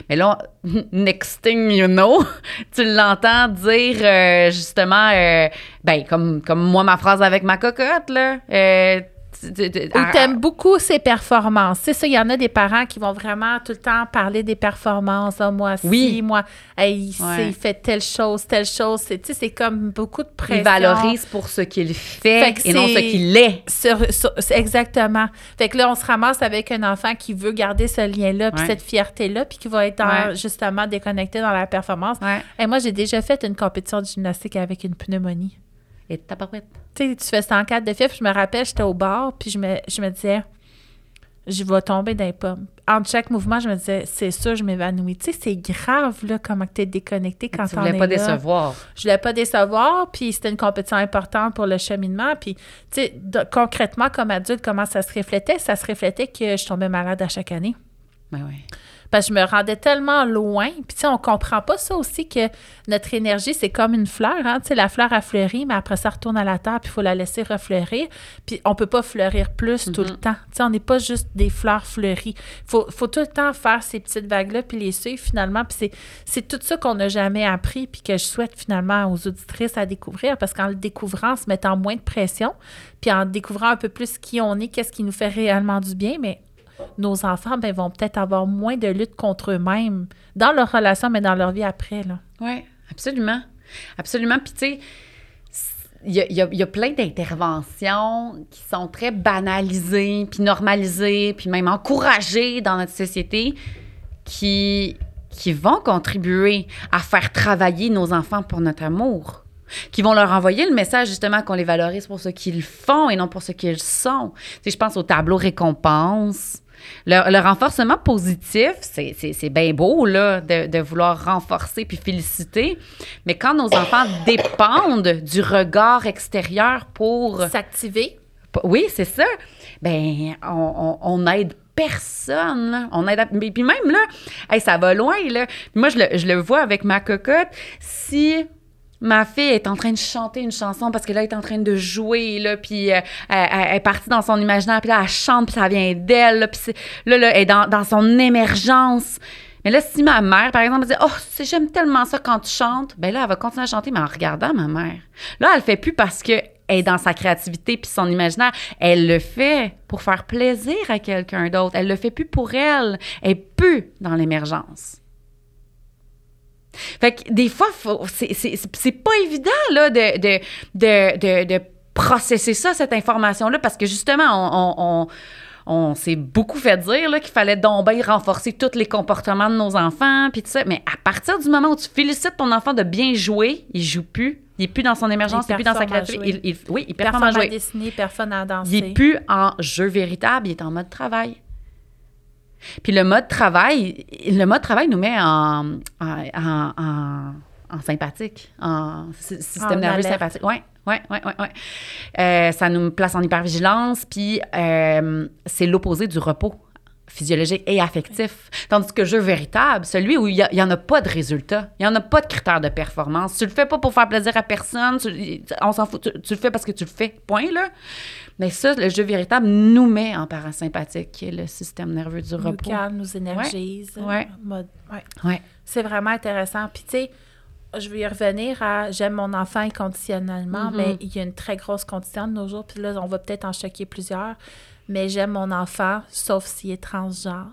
Mais là, next thing you know, tu l'entends dire euh, justement, euh, ben, comme, comme moi, ma phrase avec ma cocotte, là. euh, Ou t'aimes beaucoup ses performances. C'est ça, il y en a des parents qui vont vraiment tout le temps parler des performances. Ah, moi, si, Oui. moi, hey, il, Ouais. sait, il fait telle chose, telle chose. C'est, tu sais, c'est comme beaucoup de pression. il valorise pour ce qu'il fait, et non ce qu'il est. Sur- sur- c'est exactement. Fait que là, on se ramasse avec un enfant qui veut garder ce lien-là, puis cette fierté-là, puis qui va être Ouais. justement déconnecté dans la performance. Ouais. Et moi, j'ai déjà fait une compétition de gymnastique avec une pneumonie. Et tabarouette. Tu sais, tu fais 104 de puis je me rappelle, j'étais au bar, puis je me, je me disais, je vais tomber dans les pommes. Entre chaque mouvement, je me disais, c'est sûr, je m'évanouis. Tu sais, c'est grave, là, comment tu es déconnecté quand Tu t'en voulais es pas là. décevoir. Je voulais pas décevoir, puis c'était une compétition importante pour le cheminement. Puis, tu sais, concrètement, comme adulte, comment ça se reflétait? Ça se reflétait que je tombais malade à chaque année. Ben oui. Parce que je me rendais tellement loin. Puis, tu sais, on comprend pas ça aussi que notre énergie, c'est comme une fleur. Hein? Tu sais, la fleur a fleuri, mais après, ça retourne à la terre, puis il faut la laisser refleurir. Puis, on peut pas fleurir plus tout le temps. Tu sais, on n'est pas juste des fleurs fleuries. Il faut, faut tout le temps faire ces petites vagues-là, puis les suivre finalement. Puis, c'est, c'est tout ça qu'on n'a jamais appris, puis que je souhaite finalement aux auditrices à découvrir. Parce qu'en le découvrant, en se mettant moins de pression, puis en découvrant un peu plus qui on est, qu'est-ce qui nous fait réellement du bien, mais nos enfants ben, vont peut-être avoir moins de lutte contre eux-mêmes dans leur relation, mais dans leur vie après. Oui, absolument. Absolument. Puis, tu sais, il y a plein d'interventions qui sont très banalisées, puis normalisées, puis même encouragées dans notre société qui, qui vont contribuer à faire travailler nos enfants pour notre amour. Qui vont leur envoyer le message justement qu'on les valorise pour ce qu'ils font et non pour ce qu'ils sont. Tu sais, je pense au tableau récompense. Le, le renforcement positif, c'est, bien beau là, de, de vouloir renforcer puis féliciter, mais quand nos enfants dépendent du regard extérieur pour... S'activer. Oui, c'est ça. Ben, on, on, on aide personne. là. On aide... à- mais Puis même là, hey, ça va loin. Là. Moi, je le, je le vois avec ma cocotte. Si ma fille est en train de chanter une chanson parce que là, elle est en train de jouer, là, puis euh, elle, elle- elle est partie dans son imaginaire, puis là, elle chante, puis ça vient d'elle, puis là, là, elle est dans, dans son émergence. Mais là, si ma mère, par exemple, dit « Oh, j'aime tellement ça quand tu chantes », ben là, elle va continuer à chanter, mais en regardant ma mère. Là, elle le fait plus parce que elle est dans sa créativité puis son imaginaire. Elle le fait pour faire plaisir à quelqu'un d'autre. Elle le fait plus pour elle. Elle est plus dans l'émergence. Fait que des fois, c'est- pas évident là, de, de, de, de, de processer ça, cette information-là, parce que justement, on, on, on, on s'est beaucoup fait dire qu'il fallait donc bien renforcer tous les comportements de nos enfants, puis tout ça. Mais à partir du moment où tu félicites ton enfant de bien jouer, il joue plus. Il est plus dans son émergence, il, est plus dans sa performe créativité. Il, il- oui, il performe à à jouer. dessiner, personne à danser. Il n'est plus en jeu véritable, il est en mode travail. Puis le mode travail, le mode travail nous met en, en, en- en- sympathique, en sy- système nerveux alerte. sympathique. Oui, oui, oui, oui. Ouais. Euh, ça nous place en hypervigilance, puis euh, c'est l'opposé du repos physiologique et affectif. Tandis que jeu véritable, celui où il n'y en a pas de résultat, il n'y en a pas de critères de performance. Tu le fais pas pour faire plaisir à personne, tu- on s'en fout, tu, tu le fais parce que tu le fais, point, là. Mais ça, le jeu véritable nous met en parasympathique, qui est le système nerveux du nous repos. calme, nous énergise. Ouais. Mode- ouais. Ouais. C'est vraiment intéressant. Puis, tu sais, je vais y revenir à j'aime mon enfant inconditionnellement, Mhm. mais il y a une très grosse condition de nos jours. Puis là, on va peut-être en choquer plusieurs. Mais j'aime mon enfant, sauf s'il est transgenre.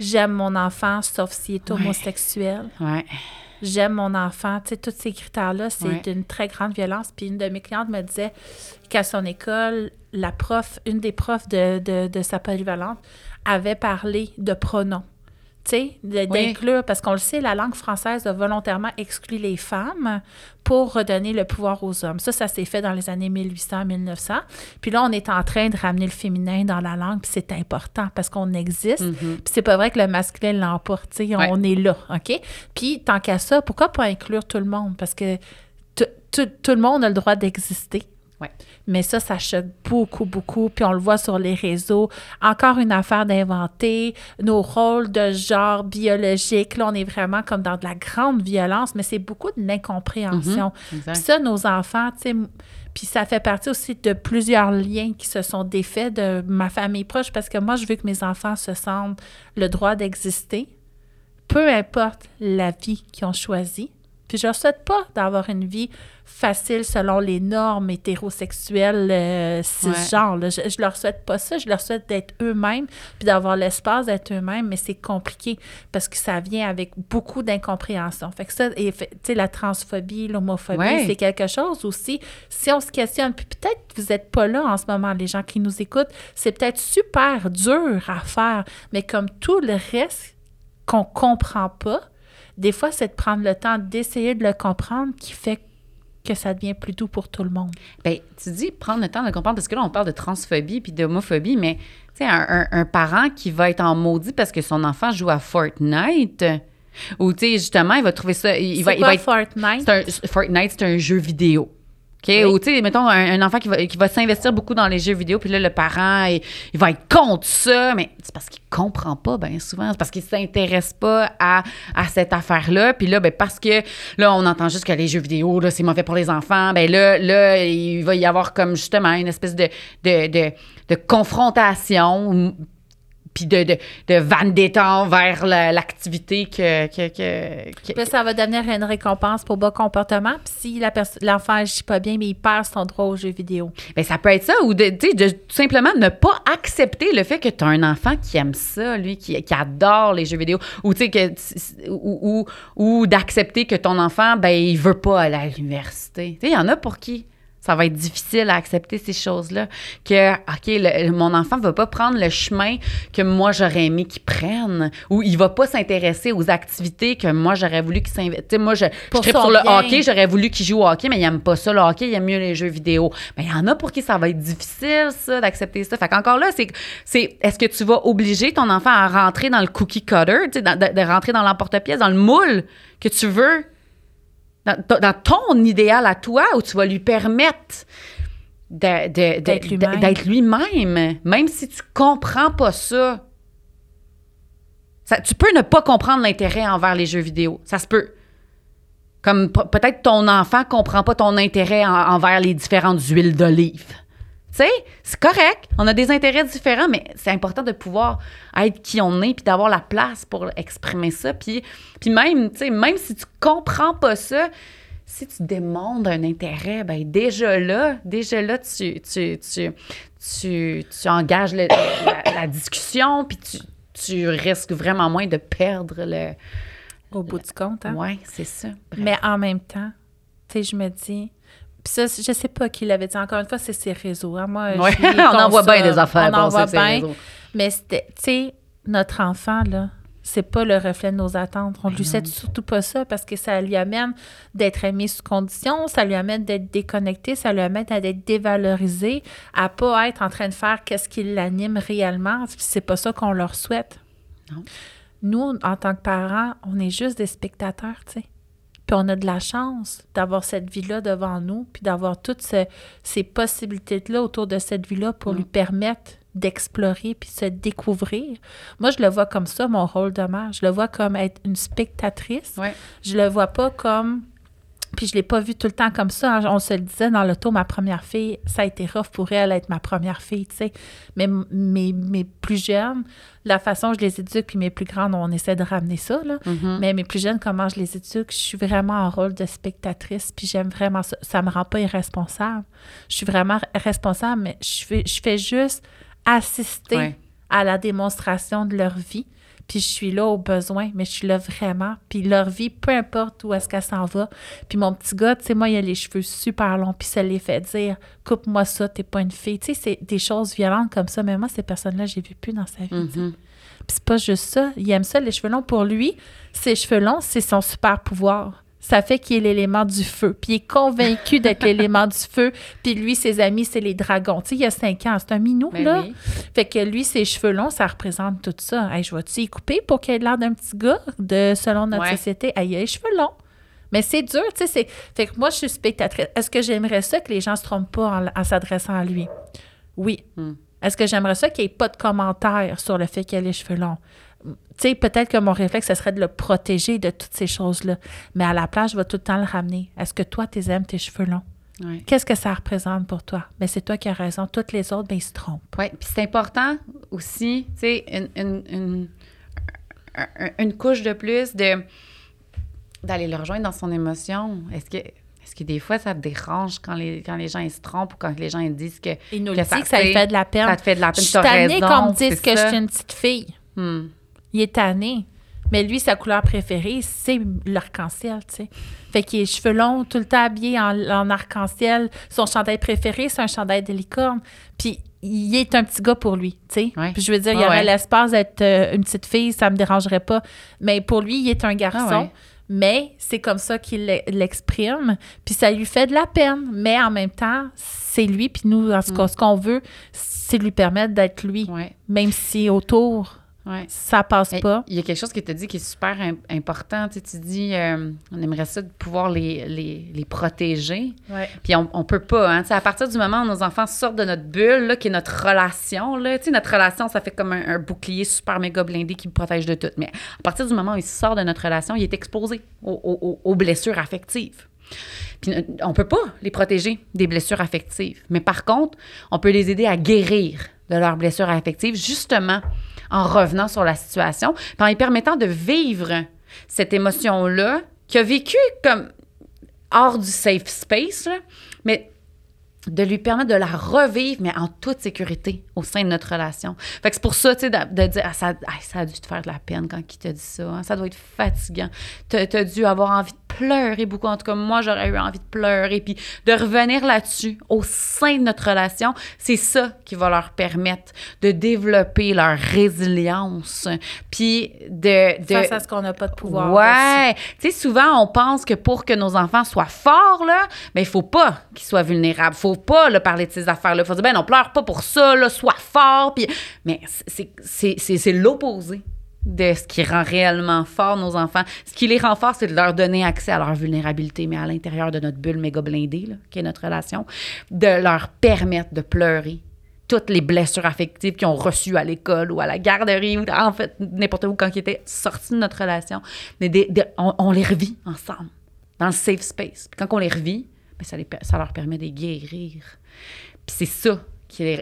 J'aime mon enfant, sauf s'il est Ouais. homosexuel. Ouais. J'aime mon enfant. Tu sais, tous ces critères-là, c'est Ouais. d'une très grande violence. Puis une de mes clientes me disait qu'à son école, la prof, une des profs de, de, de sa polyvalente, avait parlé de pronoms. D'inclure, parce qu'on le sait, la langue française a volontairement exclu les femmes pour redonner le pouvoir aux hommes. Ça, ça s'est fait dans les années 1800-1900. Puis là, on est en train de ramener le féminin dans la langue, puis c'est important parce qu'on existe. Mhm. Puis c'est pas vrai que le masculin l'emporte, on, Ouais. on est là, OK? Puis tant qu'à ça, pourquoi pas inclure tout le monde? Parce que tout le monde a le droit d'exister. Ouais. Mais ça, ça choque beaucoup, beaucoup. Puis on le voit sur les réseaux. Encore une affaire d'inventer nos rôles de genre biologique. Là, on est vraiment comme dans de la grande violence, mais c'est beaucoup de l'incompréhension. Exact. Puis ça, nos enfants, tu sais, puis ça fait partie aussi de plusieurs liens qui se sont défaits de ma famille proche parce que moi, je veux que mes enfants se sentent le droit d'exister, peu importe la vie qu'ils ont choisie. Puis je leur souhaite pas d'avoir une vie facile selon les normes hétérosexuelles euh, cisgenres. là. Je, je leur souhaite pas ça. Je leur souhaite d'être eux-mêmes puis d'avoir l'espace d'être eux-mêmes, mais c'est compliqué parce que ça vient avec beaucoup d'incompréhension. Fait que ça, tu sais, la transphobie, l'homophobie, Ouais. c'est quelque chose aussi. Si on se questionne, puis peut-être que vous n'êtes pas là en ce moment, les gens qui nous écoutent, c'est peut-être super dur à faire, mais comme tout le reste qu'on comprend pas, des fois, c'est de prendre le temps d'essayer de le comprendre qui fait que ça devient plus doux pour tout le monde. Ben, tu dis prendre le temps de comprendre, parce que là, on parle de transphobie puis d'homophobie, mais tu sais, un, un- un parent qui va être en maudit parce que son enfant joue à Fortnite, ou tu sais, justement, il va trouver ça. Il, va, il quoi va être. Fortnite? un- Fortnite, c'est un jeu vidéo. OK? Oui. Ou, tu sais, mettons, un, un enfant qui va, qui va s'investir beaucoup dans les jeux vidéo, puis là, le parent, il, il va être contre ça, mais c'est parce qu'il comprend pas, bien souvent. C'est parce qu'il s'intéresse pas à, à cette affaire-là. Puis là, ben, parce que là, on entend juste que les jeux vidéo, là, c'est mauvais pour les enfants, ben là, là, il va y avoir comme justement une espèce de, de, de, de confrontation puis de, de, de vendetta vers la- l'activité que, que, que, que- Puis là, ça va devenir une récompense pour bas comportement. Puis si la l'enfant agit pas bien, mais il perd son droit aux jeux vidéo. Ben, ça peut être ça, ou de, de tout simplement ne pas accepter le fait que tu as un enfant qui aime ça, lui, qui, qui adore les jeux vidéo, ou, que, ou, ou, ou d'accepter que ton enfant, ben, il veut pas aller à l'université. Il y en a pour qui ça va être difficile à accepter ces choses-là. Que, OK, le- mon enfant va pas prendre le chemin que moi, j'aurais aimé qu'il prenne, ou il va pas s'intéresser aux activités que moi, j'aurais voulu qu'il s'investisse. Tu sais, moi, je, je tripe sur le bien. hockey, j'aurais voulu qu'il joue au hockey, mais il aime pas ça, le hockey, il aime mieux les jeux vidéo. Mais il y en a pour qui ça va être difficile, ça, d'accepter ça. Fait qu'encore là, c'est, c'est est-ce que tu vas obliger ton enfant à rentrer dans le cookie cutter, tu sais, de rentrer dans l'emporte-pièce, dans le moule que tu veux, dans, dans ton idéal à toi, où tu vas lui permettre D'être lui-même. même si tu comprends pas ça. Ça- tu peux ne pas comprendre l'intérêt envers les jeux vidéo. Ça se peut. Comme pe- peut-être ton enfant comprend pas ton intérêt en- envers les différentes huiles d'olive. Tu sais, c'est correct. On a des intérêts différents, mais c'est important de pouvoir être qui on est puis d'avoir la place pour exprimer ça. Puis, puis même, tu sais, même si tu comprends pas ça, si tu démontres un intérêt, ben déjà là, déjà là, tu, tu, tu, tu, tu engages le- la, la discussion puis tu, tu risques vraiment moins de perdre le... Au bout du compte, hein? Ouais, c'est ça. Bref. Mais en même temps, tu sais, je me dis. Puis ça, je sais pas qui l'avait dit. Encore une fois, c'est ces réseaux. hein. Moi, Ouais, on en voit bien des affaires On en voit bien. Mais c'était, tu sais, notre enfant, là, c'est pas le reflet de nos attentes. On Ben lui souhaite surtout pas ça parce que ça lui amène d'être aimé sous condition, ça lui amène d'être déconnecté, ça lui amène à d'être dévalorisé, à pas être en train de faire qu'est-ce qui l'anime réellement. C'est pas ça qu'on leur souhaite. Non. Nous, en tant que parents, on est juste des spectateurs, tu sais. Puis on a de la chance d'avoir cette vie-là devant nous, puis d'avoir toutes ce- ces possibilités-là autour de cette vie-là pour Mm. lui permettre d'explorer puis se découvrir. Moi, je le vois comme ça, mon rôle de mère. Je le vois comme être une spectatrice. Ouais. Je le vois pas comme... Puis je l'ai pas vu tout le temps comme ça. On se le disait dans l'auto, ma première fille, ça a été rough pour elle être ma première fille, tu sais. Mais mes, mes plus jeunes, la façon dont je les éduque, puis mes plus grandes, on essaie de ramener ça, là. Mhm. Mais mes plus jeunes, comment je les éduque, je suis vraiment en rôle de spectatrice, puis j'aime vraiment ça. Ça me rend pas irresponsable. Je suis vraiment responsable, mais je fais, je fais juste assister Ouais. à la démonstration de leur vie. Puis je suis là au besoin, mais je suis là vraiment. Puis leur vie, peu importe où est-ce qu'elle s'en va. Puis mon petit gars, tu sais, moi, il a les cheveux super longs, puis ça les fait dire « Coupe-moi ça, t'es pas une fille. » Tu sais, c'est des choses violentes comme ça. Mais moi, ces personnes-là, j'ai vu plus dans sa vie. Mhm. Puis c'est pas juste ça. Il aime ça, les cheveux longs. Pour lui, ses cheveux longs, c'est son super pouvoir. Ça fait qu'il est l'élément du feu. Puis il est convaincu d'être l'élément du feu. Puis lui, ses amis, c'est les dragons. Tu sais, il y a cinq ans, c'est un minou, Ben là. oui. Fait que lui, ses cheveux longs, ça représente tout ça. Hey, je vais-tu y couper pour qu'il ait l'air d'un petit gars de, selon notre Ouais. société? Hey, il a les cheveux longs. Mais c'est dur, tu sais. c'est- Fait que moi, je suis spectatrice. Est-ce que j'aimerais ça que les gens se trompent pas en, en s'adressant à lui? Oui. Hmm. Est-ce que j'aimerais ça qu'il n'y ait pas de commentaires sur le fait qu'il a les cheveux longs? Tu sais, peut-être que mon réflexe, ce serait de le protéger de toutes ces choses-là. Mais à la place, je vais tout le temps le ramener. Est-ce que toi, tu aimes tes cheveux longs? Ouais. Qu'est-ce que ça représente pour toi? Mais c'est toi qui as raison. Toutes les autres, ben, ils se trompent. Oui, puis c'est important aussi, tu sais, une, une, une, un- une couche de plus de d'aller le rejoindre dans son émotion. Est-ce que est-ce que des fois ça te dérange quand les, quand les gens ils se trompent ou quand les gens ils disent que, Il nous que le dit que ça fait- fait de la peine. ça te fait de la Je peine, suis qu'on me dise que je ça. suis une petite fille. Hmm. Il est tanné. Mais lui, sa couleur préférée, c'est l'arc-en-ciel, tu sais. Fait qu'il les cheveux longs, tout le temps habillé en, en arc-en-ciel. Son chandail préféré, c'est un chandail de licorne. Puis il est un petit gars pour lui, tu sais. Ouais. Puis je veux dire, il y aurait ouais. l'espace d'être euh, une petite fille, ça me dérangerait pas. Mais pour lui, il est un garçon. Ah ouais. Mais c'est comme ça qu'il l'e- l'exprime. Puis ça lui fait de la peine. Mais en même temps, c'est lui. Puis nous, en tout Mm. cas, ce qu'on veut, c'est lui permettre d'être lui. Même si autour, ouais. ça passe Mais pas. Il y a quelque chose que tu as dit qui est super im- important. Tu, sais, tu dis, euh, on aimerait ça de pouvoir les, les, les protéger. Ouais. Puis on, on peut pas, hein. Tu sais, à partir du moment où nos enfants sortent de notre bulle, là, qui est notre relation, là, tu sais, notre relation, ça fait comme un, un bouclier super méga blindé qui me protège de tout. Mais à partir du moment où il sort de notre relation, il est exposé aux, aux- aux blessures affectives. Euh, on peut pas les protéger des blessures affectives. Mais par contre, on peut les aider à guérir de leurs blessures affectives, justement en revenant sur la situation, en lui permettant de vivre cette émotion-là qu'il a vécue comme hors du safe space, mais de lui permettre de la revivre, mais en toute sécurité au sein de notre relation. C'est pour ça, tu sais, de, dire, ah, ça, ah, ça a dû te faire de la peine quand il t'a dit ça. hein. Ça doit être fatigant. T'as as dû avoir envie de pleurer beaucoup. En tout cas, moi, j'aurais eu envie de pleurer. Puis de revenir là-dessus, au sein de notre relation, c'est ça qui va leur permettre de développer leur résilience. Puis de... de Face à ce qu'on n'a pas de pouvoir. Ouais. Tu sais, souvent, on pense que pour que nos enfants soient forts, là, mais il faut pas qu'ils soient vulnérables. faut pas là, parler de ces affaires-là. Il faut dire, ben non, pleure pas pour ça, là, sois fort. Puis... Mais c'est- l'opposé de ce qui rend réellement fort nos enfants. Ce qui les rend forts, c'est de leur donner accès à leur vulnérabilité, mais à l'intérieur de notre bulle méga blindée, qui est notre relation, de leur permettre de pleurer toutes les blessures affectives qu'ils ont reçues à l'école ou à la garderie ou en fait n'importe où quand ils étaient sortis de notre relation. Mais on, les revit ensemble dans le safe space. Puis quand on les revit, ben, ça, les ça leur permet de guérir. Puis c'est ça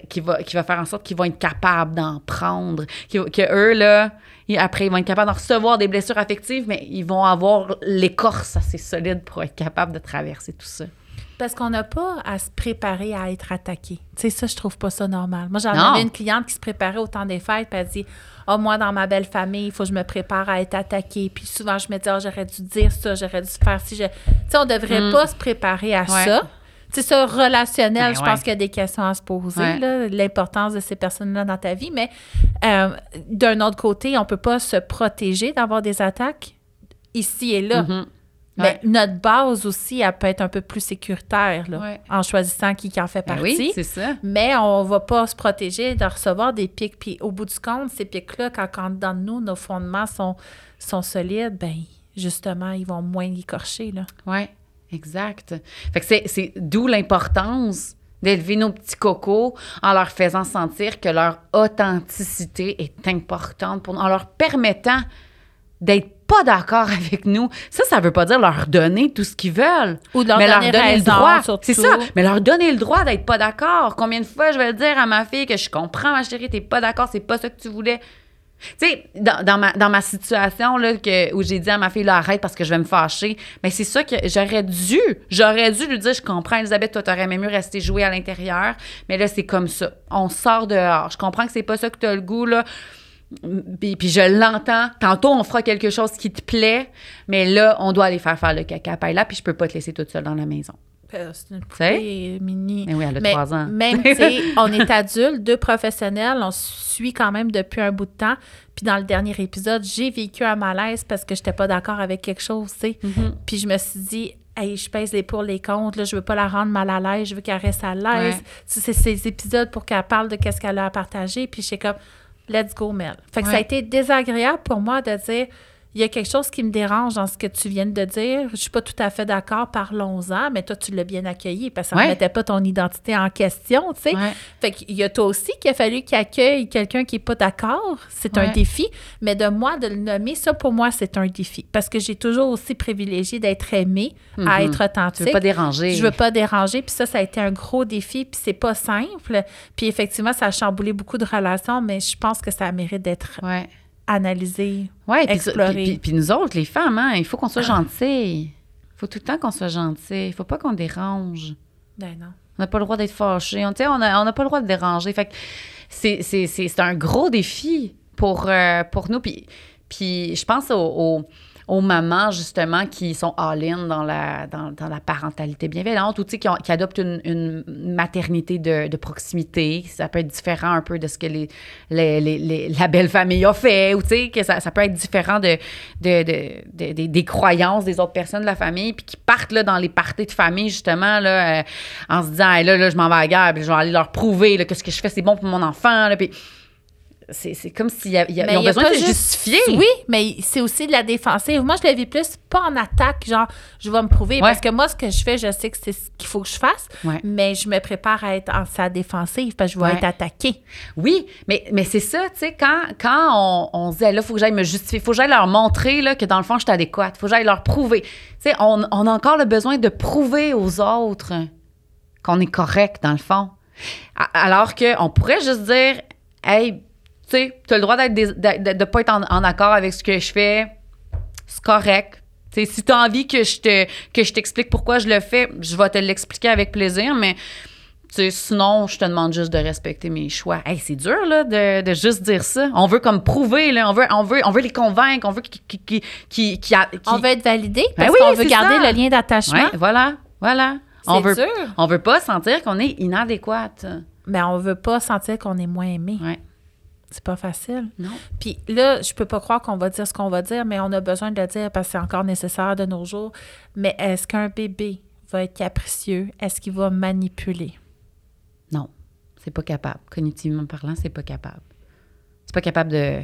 qui, va, qui va faire en sorte qu'ils vont être capables d'en prendre. Que, que eux, là, ils- après, ils vont être capables d'en recevoir des blessures affectives, mais ils vont avoir l'écorce assez solide pour être capables de traverser tout ça. Parce qu'on n'a pas à se préparer à être attaqué. Tu sais, ça, je trouve pas ça normal. Moi, j'en avais une cliente qui se préparait au temps des fêtes, puis elle dit Ah, moi, dans ma belle famille, il faut que je me prépare à être attaquée. Puis souvent, je me dis Ah, j'aurais dû dire ça, j'aurais dû faire je. Tu sais, on devrait pas se préparer à Mm. Ouais. ça. Sais, ça, relationnel, Ben je ouais. pense qu'il y a des questions à se poser, Ouais. l'importance de ces personnes-là dans ta vie. Mais euh, d'un autre côté, on peut pas se protéger d'avoir des attaques ici et là. Mhm. Mais Ouais. notre base aussi, elle peut être un peu plus sécuritaire là, Ouais. en choisissant qui, qui en fait Ben partie. oui, c'est ça. mais on va pas se protéger de recevoir des pics. Puis au bout du compte, ces pics-là, quand, quand dans nous, nos fondements sont, sont solides, ben justement, ils vont moins écorcher. Oui, exact. Fait que c'est, c'est d'où l'importance d'élever nos petits cocos en leur faisant sentir que leur authenticité est importante pour nous, en leur permettant d'être pas d'accord avec nous. Ça, ça veut pas dire leur donner tout ce qu'ils veulent. Ou de leur mais donner leur donner raison, le droit. C'est ça. Mais leur donner le droit d'être pas d'accord. Combien de fois je vais le dire à ma fille que je comprends, ma chérie, t'es pas d'accord, c'est pas ça que tu voulais? Tu sais, dans, ma, dans ma situation que, où j'ai dit à ma fille, arrête parce que je vais me fâcher, mais c'est ça que j'aurais dû, j'aurais dû lui dire, je comprends, Elisabeth, toi, t'aurais aimé mieux rester jouer à l'intérieur, mais là, c'est comme ça. On sort dehors. Je comprends que c'est pas ça que t'as le goût, là. Puis, puis je l'entends. Tantôt, on fera quelque chose qui te plaît, mais là, on doit aller faire faire le caca à paille là, puis je peux pas te laisser toute seule dans la maison. Euh, C'est une poupée mini. Mais oui, elle a Mais trois ans. même, tu sais, on est adultes, deux professionnels, on se suit quand même depuis un bout de temps. Puis dans le dernier épisode, j'ai vécu un malaise parce que j'étais pas d'accord avec quelque chose, tu sais. Mhm. Puis je me suis dit, hey, je pèse les pour les contre, là, je veux pas la rendre mal à l'aise, je veux qu'elle reste à l'aise. Ouais. Tu sais, C'est ces épisodes pour qu'elle parle de qu'est-ce qu'elle a à partager. Puis j'étais comme, let's go, Mel. Fait que ça a été désagréable pour moi de dire, il y a quelque chose qui me dérange dans ce que tu viens de dire. Je suis pas tout à fait d'accord, parlons-en, mais toi, tu l'as bien accueilli parce que ça ne Ouais. mettait pas ton identité en question, tu sais. Ouais. Fait qu'il y a toi aussi qu'il a fallu qu'il accueille quelqu'un qui n'est pas d'accord. C'est un défi. Mais de moi, de le nommer, ça, pour moi, c'est un défi. Parce que j'ai toujours aussi privilégié d'être aimée, à Mhm. être authentique. veux pas déranger. Je veux pas déranger. Puis ça, ça a été un gros défi. Puis c'est pas simple. Puis effectivement, ça a chamboulé beaucoup de relations, mais je pense que ça mérite d'être Analysé. Ouais, Explorer. puis- nous autres, les femmes, hein, il faut qu'on soit gentils. Il faut tout le temps qu'on soit gentils. Il faut pas qu'on dérange. Ben non. On n'a pas le droit d'être fâché. On n'a on n'a pas le droit de déranger. Fait que c'est- un gros défi pour, euh, pour nous. Puis, puis je pense aux, aux- aux mamans, justement, qui sont all-in dans la, dans, dans la parentalité bienveillante ou qui, ont- qui adoptent une, une maternité de, de proximité. Ça peut être différent un peu de ce que les, les- les- les- la belle famille a fait ou que ça, ça peut être différent de, de, de- de- des- des croyances des autres personnes de la famille, puis qui partent là, dans les parties de famille, justement, là, euh, en se disant, là, là, je m'en vais à la guerre, puis je vais aller leur prouver que ce que je fais, c'est bon pour mon enfant. Puis c'est comme s'ils ont besoin de justifier. Oui, mais c'est aussi de la défensive. Moi, je le vis plus pas en attaque, genre, je vais me prouver. Parce que moi, ce que je fais, je sais que c'est ce qu'il faut que je fasse, Ouais. mais je me prépare à être en sa défensive parce que je vais Ouais. être attaquée. Oui, mais, mais c'est ça, tu sais, quand, quand on, on se dit, là, il faut que j'aille me justifier, il faut que j'aille leur montrer là, que dans le fond, je suis adéquate, il faut que j'aille leur prouver. Tu sais, on, on a encore le besoin de prouver aux autres qu'on est correct, dans le fond. Alors qu'on pourrait juste dire, hey, tu sais, tu as le droit d'être de ne pas être en, en accord avec ce que je fais, c'est correct. Si tu as envie que je te que je t'explique pourquoi je le fais, je vais te l'expliquer avec plaisir, mais sinon, je te demande juste de respecter mes choix. Hey, c'est dur, là, de, de juste dire ça. On veut comme prouver, là. On veut, on veut, on veut les convaincre. On veut qu'ils... On veut être validé Ben parce oui, qu'on veut garder ça. le lien d'attachement. Ouais, voilà, voilà. On veut, dur. on veut pas sentir qu'on est inadéquate. Mais on veut pas sentir qu'on est moins aimé. Ouais. C'est pas facile. Non. Puis là, je peux pas croire qu'on va dire ce qu'on va dire, mais on a besoin de le dire parce que c'est encore nécessaire de nos jours. Mais est-ce qu'un bébé va être capricieux? Est-ce qu'il va manipuler? Non, c'est pas capable. Cognitivement parlant, c'est pas capable. C'est pas capable de,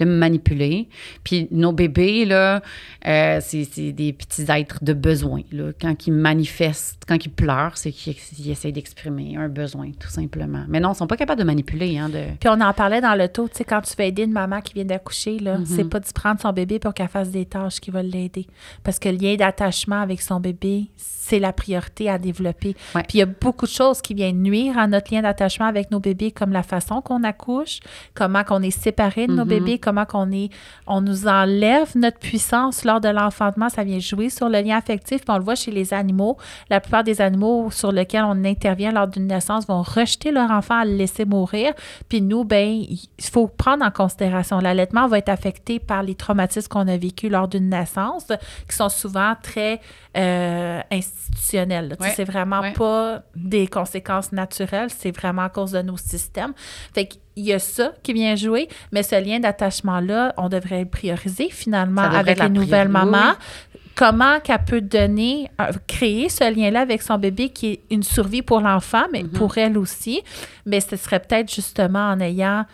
de me manipuler. Puis nos bébés, là, euh, c'est des petits êtres de besoin. Là. Quand ils manifestent, quand ils pleurent, c'est qu'ils ils essayent d'exprimer un besoin, tout simplement. Mais non, ils sont pas capables de manipuler. Hein, de... Puis on en parlait dans le taux, tu sais, quand tu vas aider une maman qui vient d'accoucher, là, Mhm. c'est pas de prendre son bébé pour qu'elle fasse des tâches qui vont l'aider. Parce que le lien d'attachement avec son bébé, c'est la priorité à développer. Ouais. Puis il y a beaucoup de choses qui viennent nuire à notre lien d'attachement avec nos bébés, comme la façon qu'on accouche, comment qu'on est séparé de nos Mhm. bébés, comment qu'on est, on nous enlève notre puissance lors de l'enfantement, ça vient jouer sur le lien affectif. Puis on le voit chez les animaux. La plupart des animaux sur lesquels on intervient lors d'une naissance vont rejeter leur enfant à le laisser mourir. Puis nous, ben, il faut prendre en considération. L'allaitement va être affecté par les traumatismes qu'on a vécus lors d'une naissance, qui sont souvent très euh, institutionnels. Ouais, C'est vraiment ouais. pas des conséquences naturelles, c'est vraiment à cause de nos systèmes. Fait qu'il y a ça qui vient jouer, mais ce lien d'attachement-là, on devrait le prioriser finalement avec les nouvelles mamans. Comment qu'elle peut donner, euh, créer ce lien-là avec son bébé qui est une survie pour l'enfant, mais Mhm. pour elle aussi. Mais ce serait peut-être justement en ayant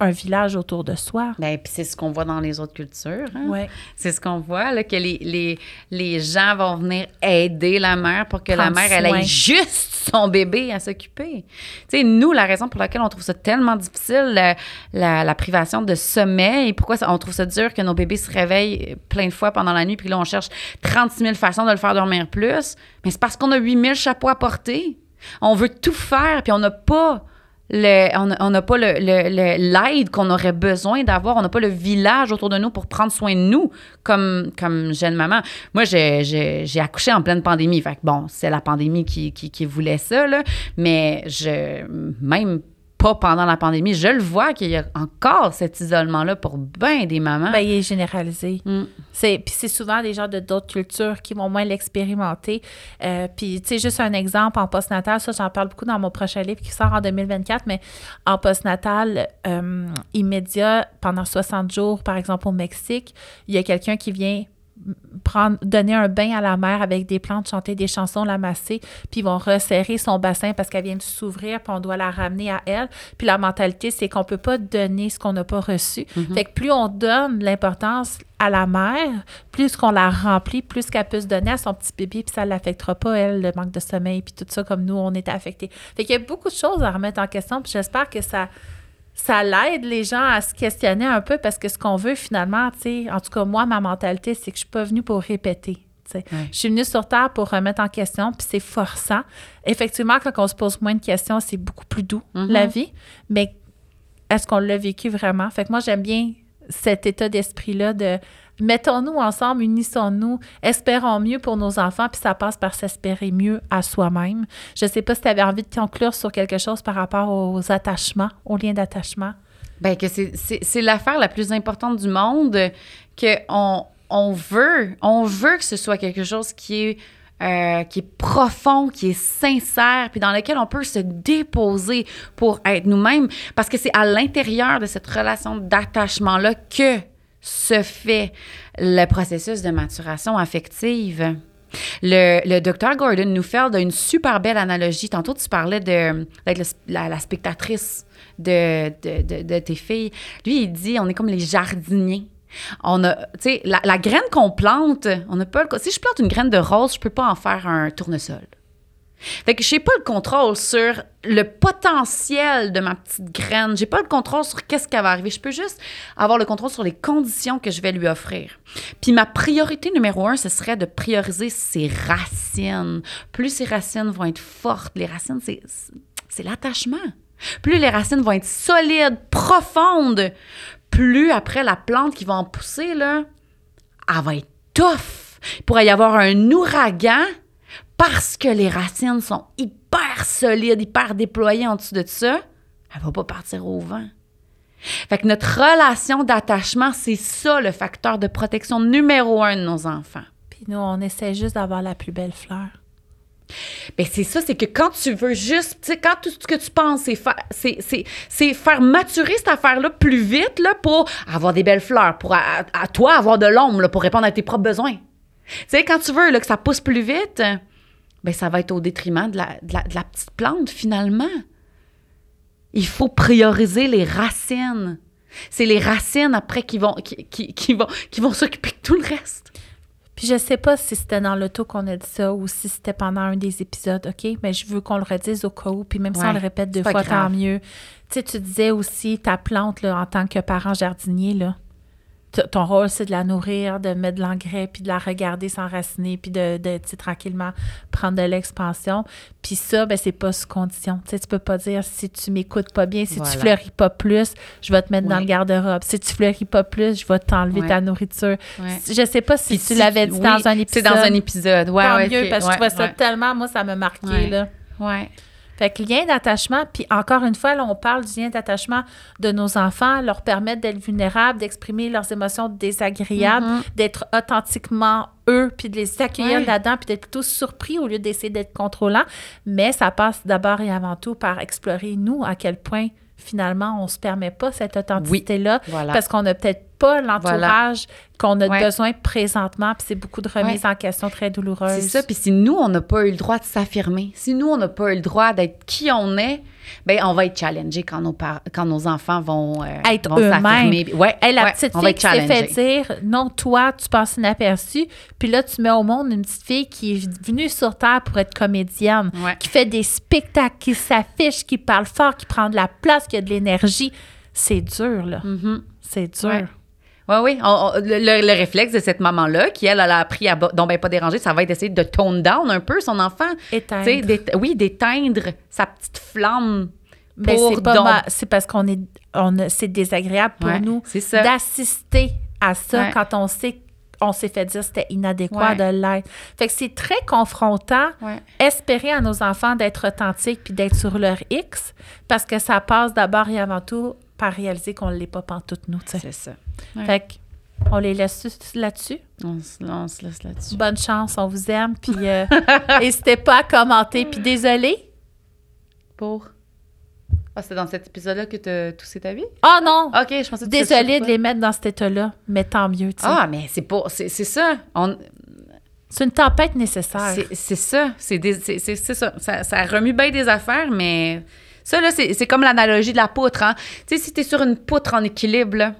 un village autour de soi. Ben, puis c'est ce qu'on voit dans les autres cultures. hein. Ouais. C'est ce qu'on voit, là, que les, les, les gens vont venir aider la mère pour que la mère, elle ait juste son bébé à s'occuper. Tu sais, nous, la raison pour laquelle on trouve ça tellement difficile, la, la- la privation de sommeil, pourquoi ça- on trouve ça dur que nos bébés se réveillent plein de fois pendant la nuit, puis là, on cherche 36 000 façons de le faire dormir plus, mais c'est parce qu'on a 8 000 chapeaux à porter. On veut tout faire, puis on n'a pas on n'a pas le- le- le- l'aide qu'on aurait besoin d'avoir. On n'a pas le village autour de nous pour prendre soin de nous comme, comme jeune maman. Moi, j'ai, accouché en pleine pandémie. Fait bon, c'est la pandémie qui, qui, qui voulait ça. Mais je, même pas pendant la pandémie. Je le vois qu'il y a encore cet isolement-là pour bien des mamans. Ben, il est généralisé. Mm. C'est, puis c'est souvent des gens de d'autres cultures qui vont moins l'expérimenter. Euh, puis, tu sais, juste un exemple en postnatal, ça, j'en parle beaucoup dans mon prochain livre qui sort en 2024, mais en postnatal euh, immédiat, pendant 60 jours, par exemple au Mexique, il y a quelqu'un qui vient prendre, donner un bain à la mère avec des plantes, chanter des chansons, la masser, puis ils vont resserrer son bassin parce qu'elle vient de s'ouvrir, puis on doit la ramener à elle. Puis la mentalité, c'est qu'on peut pas donner ce qu'on n'a pas reçu. Fait que plus on donne l'importance à la mère, plus qu'on la remplit, plus qu'elle peut se donner à son petit bébé, puis ça ne l'affectera pas, elle, le manque de sommeil, puis tout ça, comme nous, on était affectés. Fait qu'il y a beaucoup de choses à remettre en question, puis j'espère que ça ça l'aide les gens à se questionner un peu parce que ce qu'on veut finalement, tu sais, en tout cas, moi, ma mentalité, c'est que je suis pas venue pour répéter. tu sais. Ouais. Je suis venue sur Terre pour remettre en question, puis c'est forçant. Effectivement, quand on se pose moins de questions, c'est beaucoup plus doux, Mhm. la vie. Mais est-ce qu'on l'a vécu vraiment? Fait que moi, j'aime bien cet état d'esprit-là de mettons-nous ensemble, unissons-nous, espérons mieux pour nos enfants, puis ça passe par s'espérer mieux à soi-même. Je sais pas si tu avais envie de conclure sur quelque chose par rapport aux attachements, aux liens d'attachement. Ben, que c'est- l'affaire la plus importante du monde, que on, on veut, on veut que ce soit quelque chose qui est, euh, qui est profond, qui est sincère, puis dans lequel on peut se déposer pour être nous-mêmes, parce que c'est à l'intérieur de cette relation d'attachement-là que se fait le processus de maturation affective. Le, le docteur Gordon Neufeld a une super belle analogie. Tantôt, tu parlais d'être la, spectatrice de, tes filles. Lui, il dit on est comme les jardiniers. On a, la, graine qu'on plante, on n'a pas Si je plante une graine de rose, je peux pas en faire un tournesol. Fait que j'ai pas le contrôle sur le potentiel de ma petite graine. J'ai pas le contrôle sur qu'est-ce qui va arriver. Je peux juste avoir le contrôle sur les conditions que je vais lui offrir. Puis ma priorité numéro un, ce serait de prioriser ses racines. Plus ses racines vont être fortes, les racines, c'est, c'est l'attachement. Plus les racines vont être solides, profondes, plus après la plante qui va en pousser, là, elle va être tough. Il pourrait y avoir un ouragan parce que les racines sont hyper solides, hyper déployées en dessous de ça. Elle va pas partir au vent. Fait que notre relation d'attachement, c'est ça le facteur de protection numéro un de nos enfants. Puis nous, on essaie juste d'avoir la plus belle fleur. Ben c'est ça, c'est que quand tu veux juste, tu sais, quand tout ce que tu penses, c'est faire, c'est, c'est, c'est faire maturer cette affaire-là plus vite, là, pour avoir des belles fleurs, pour à, à toi avoir de l'ombre, là, pour répondre à tes propres besoins. Tu sais, quand tu veux, là, que ça pousse plus vite, ben ça va être au détriment de la, de la, de la petite plante, finalement. Il faut prioriser les racines. C'est les racines, après, qui vont, qui, qui, qui vont, qui vont s'occuper de tout le reste. Puis je sais pas si c'était dans l'auto qu'on a dit ça ou si c'était pendant un des épisodes, OK? Mais je veux qu'on le redise au cas où. Puis même si on le répète deux fois, grave. tant mieux. Tu sais, tu disais aussi ta plante, là, en tant que parent jardinier, là. Ton rôle, c'est de la nourrir, de mettre de l'engrais, puis de la regarder s'enraciner, puis de, de tranquillement prendre de l'expansion. Puis ça, ben, c'est pas sous condition. Tu sais, tu peux pas dire si tu m'écoutes pas bien, si Voilà. tu fleuris pas plus, je vais te mettre dans le garde-robe. Si tu fleuris pas plus, je vais t'enlever ta nourriture. Ouais. Je sais pas si tu l'avais dit oui, dans un épisode. C'est dans un épisode, ouais, Tant ouais, mieux, parce que je trouvais ça tellement, moi, ça m'a marqué, là. Ouais. Fait que lien d'attachement, puis encore une fois, là, on parle du lien d'attachement de nos enfants, leur permettre d'être vulnérables, d'exprimer leurs émotions désagréables, Mhm. d'être authentiquement eux, puis de les accueillir là-dedans, puis d'être plutôt surpris au lieu d'essayer d'être contrôlant. Mais ça passe d'abord et avant tout par explorer, nous, à quel point, finalement, on se permet pas cette authenticité-là, Voilà. parce qu'on n'a peut-être pas l'entourage qu'on a Ouais. besoin présentement, puis c'est beaucoup de remises en question très douloureuses. C'est ça. Puis si nous, on n'a pas eu le droit de s'affirmer, si nous, on n'a pas eu le droit d'être qui on est, ben on va être challengé quand nos, par- quand nos enfants vont, euh, Être eux-mêmes. Ouais, Hey, la ouais, petite fille qui s'est fait dire non, toi, tu passes inaperçu. Puis là, tu mets au monde une petite fille qui est venue sur Terre pour être comédienne, Ouais. qui fait des spectacles, qui s'affiche, qui parle fort, qui prend de la place, qui a de l'énergie. C'est dur, là. Mhm. C'est dur. Ouais. Oui, oui. On- on- le, le- le réflexe de cette maman-là, qui, elle, elle a appris à donc ben pas déranger, ça va être d'essayer de tone down un peu son enfant. Éteindre. Oui, d'éteindre sa petite flamme. Mais pour c'est pas c'est parce qu'on est on c'est désagréable pour Ouais, nous d'assister à ça Ouais. quand on sait on s'est fait dire que c'était inadéquat Ouais. de l'être. Fait que c'est très confrontant espérer à nos enfants d'être authentiques puis d'être sur leur X parce que ça passe d'abord et avant tout par réaliser qu'on ne l'est pas pantoute nous. C'est ça. Ouais. Fait on les laisse là-dessus. On, se- on se laisse là-dessus. Bonne chance, on vous aime. Puis euh, n'hésitez pas à commenter. Puis désolé. Pour? Ah, c'est dans cet épisode-là que tu as toussé ta vie? Oh non! OK, je pensais que Désolée de les mettre dans cet état-là, mais tant mieux. tu sais. Ah, mais c'est pas. C'est c'est ça. On, C'est une tempête nécessaire. c'est c'est ça. C'est ça. ça. Ça remue bien des affaires, mais ça, là, c'est c'est comme l'analogie de la poutre. Hein? Tu sais, si tu es sur une poutre en équilibre, là,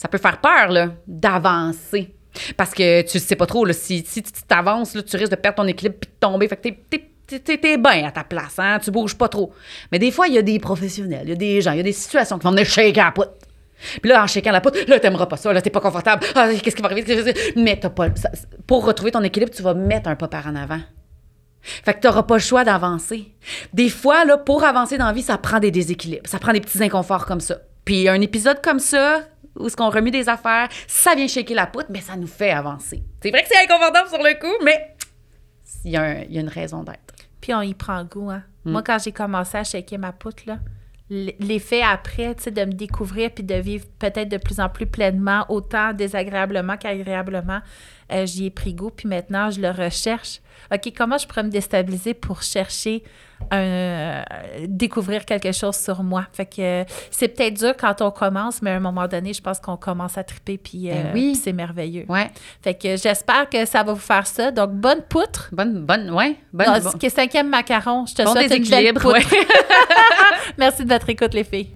ça peut faire peur là, d'avancer. Parce que tu sais pas trop, si, si tu t'avances, là, tu risques de perdre ton équilibre puis de tomber. Fait que t'es- t'es- t'es- bien à ta place, hein? tu bouges pas trop. Mais des fois, il y a des professionnels, il y a des gens, il y a des situations qui vont venir shaker la poutre. Puis là, en shaking la poutre, là, t'aimeras pas ça, là, t'es pas confortable. Ah, qu'est-ce qui va arriver? Mais t'as pas. ça- pour retrouver ton équilibre, tu vas mettre un pas par en avant. Fait que t'auras pas le choix d'avancer. Des fois, là, pour avancer dans la vie, ça prend des déséquilibres. Ça prend des petits inconforts comme ça. Puis un épisode comme ça, où ce qu'on remue des affaires, ça vient shaker la poutre, mais ça nous fait avancer. C'est vrai que c'est inconfortable sur le coup, mais il y, a y une raison d'être. Puis on y prend goût. Hein. Mm. Moi, quand j'ai commencé à shaker ma poutre, là, l'effet après, tu sais, de me découvrir puis de vivre peut-être de plus en plus pleinement, autant désagréablement qu'agréablement, euh, j'y ai pris goût. Puis maintenant, je le recherche. OK, comment je pourrais me déstabiliser pour chercher un, découvrir quelque chose sur moi? Fait que euh, c'est peut-être dur quand on commence, mais à un moment donné, je pense qu'on commence à triper puis, euh, Ben oui. puis c'est merveilleux. Ouais. Fait que j'espère que ça va vous faire ça. Donc, bonne poutre. Bonne, bonne, ouais. Bonne, Ah, bon, cinquième macaron, je te bon souhaite une belle poutre. ouais. Merci de votre écoute, les filles.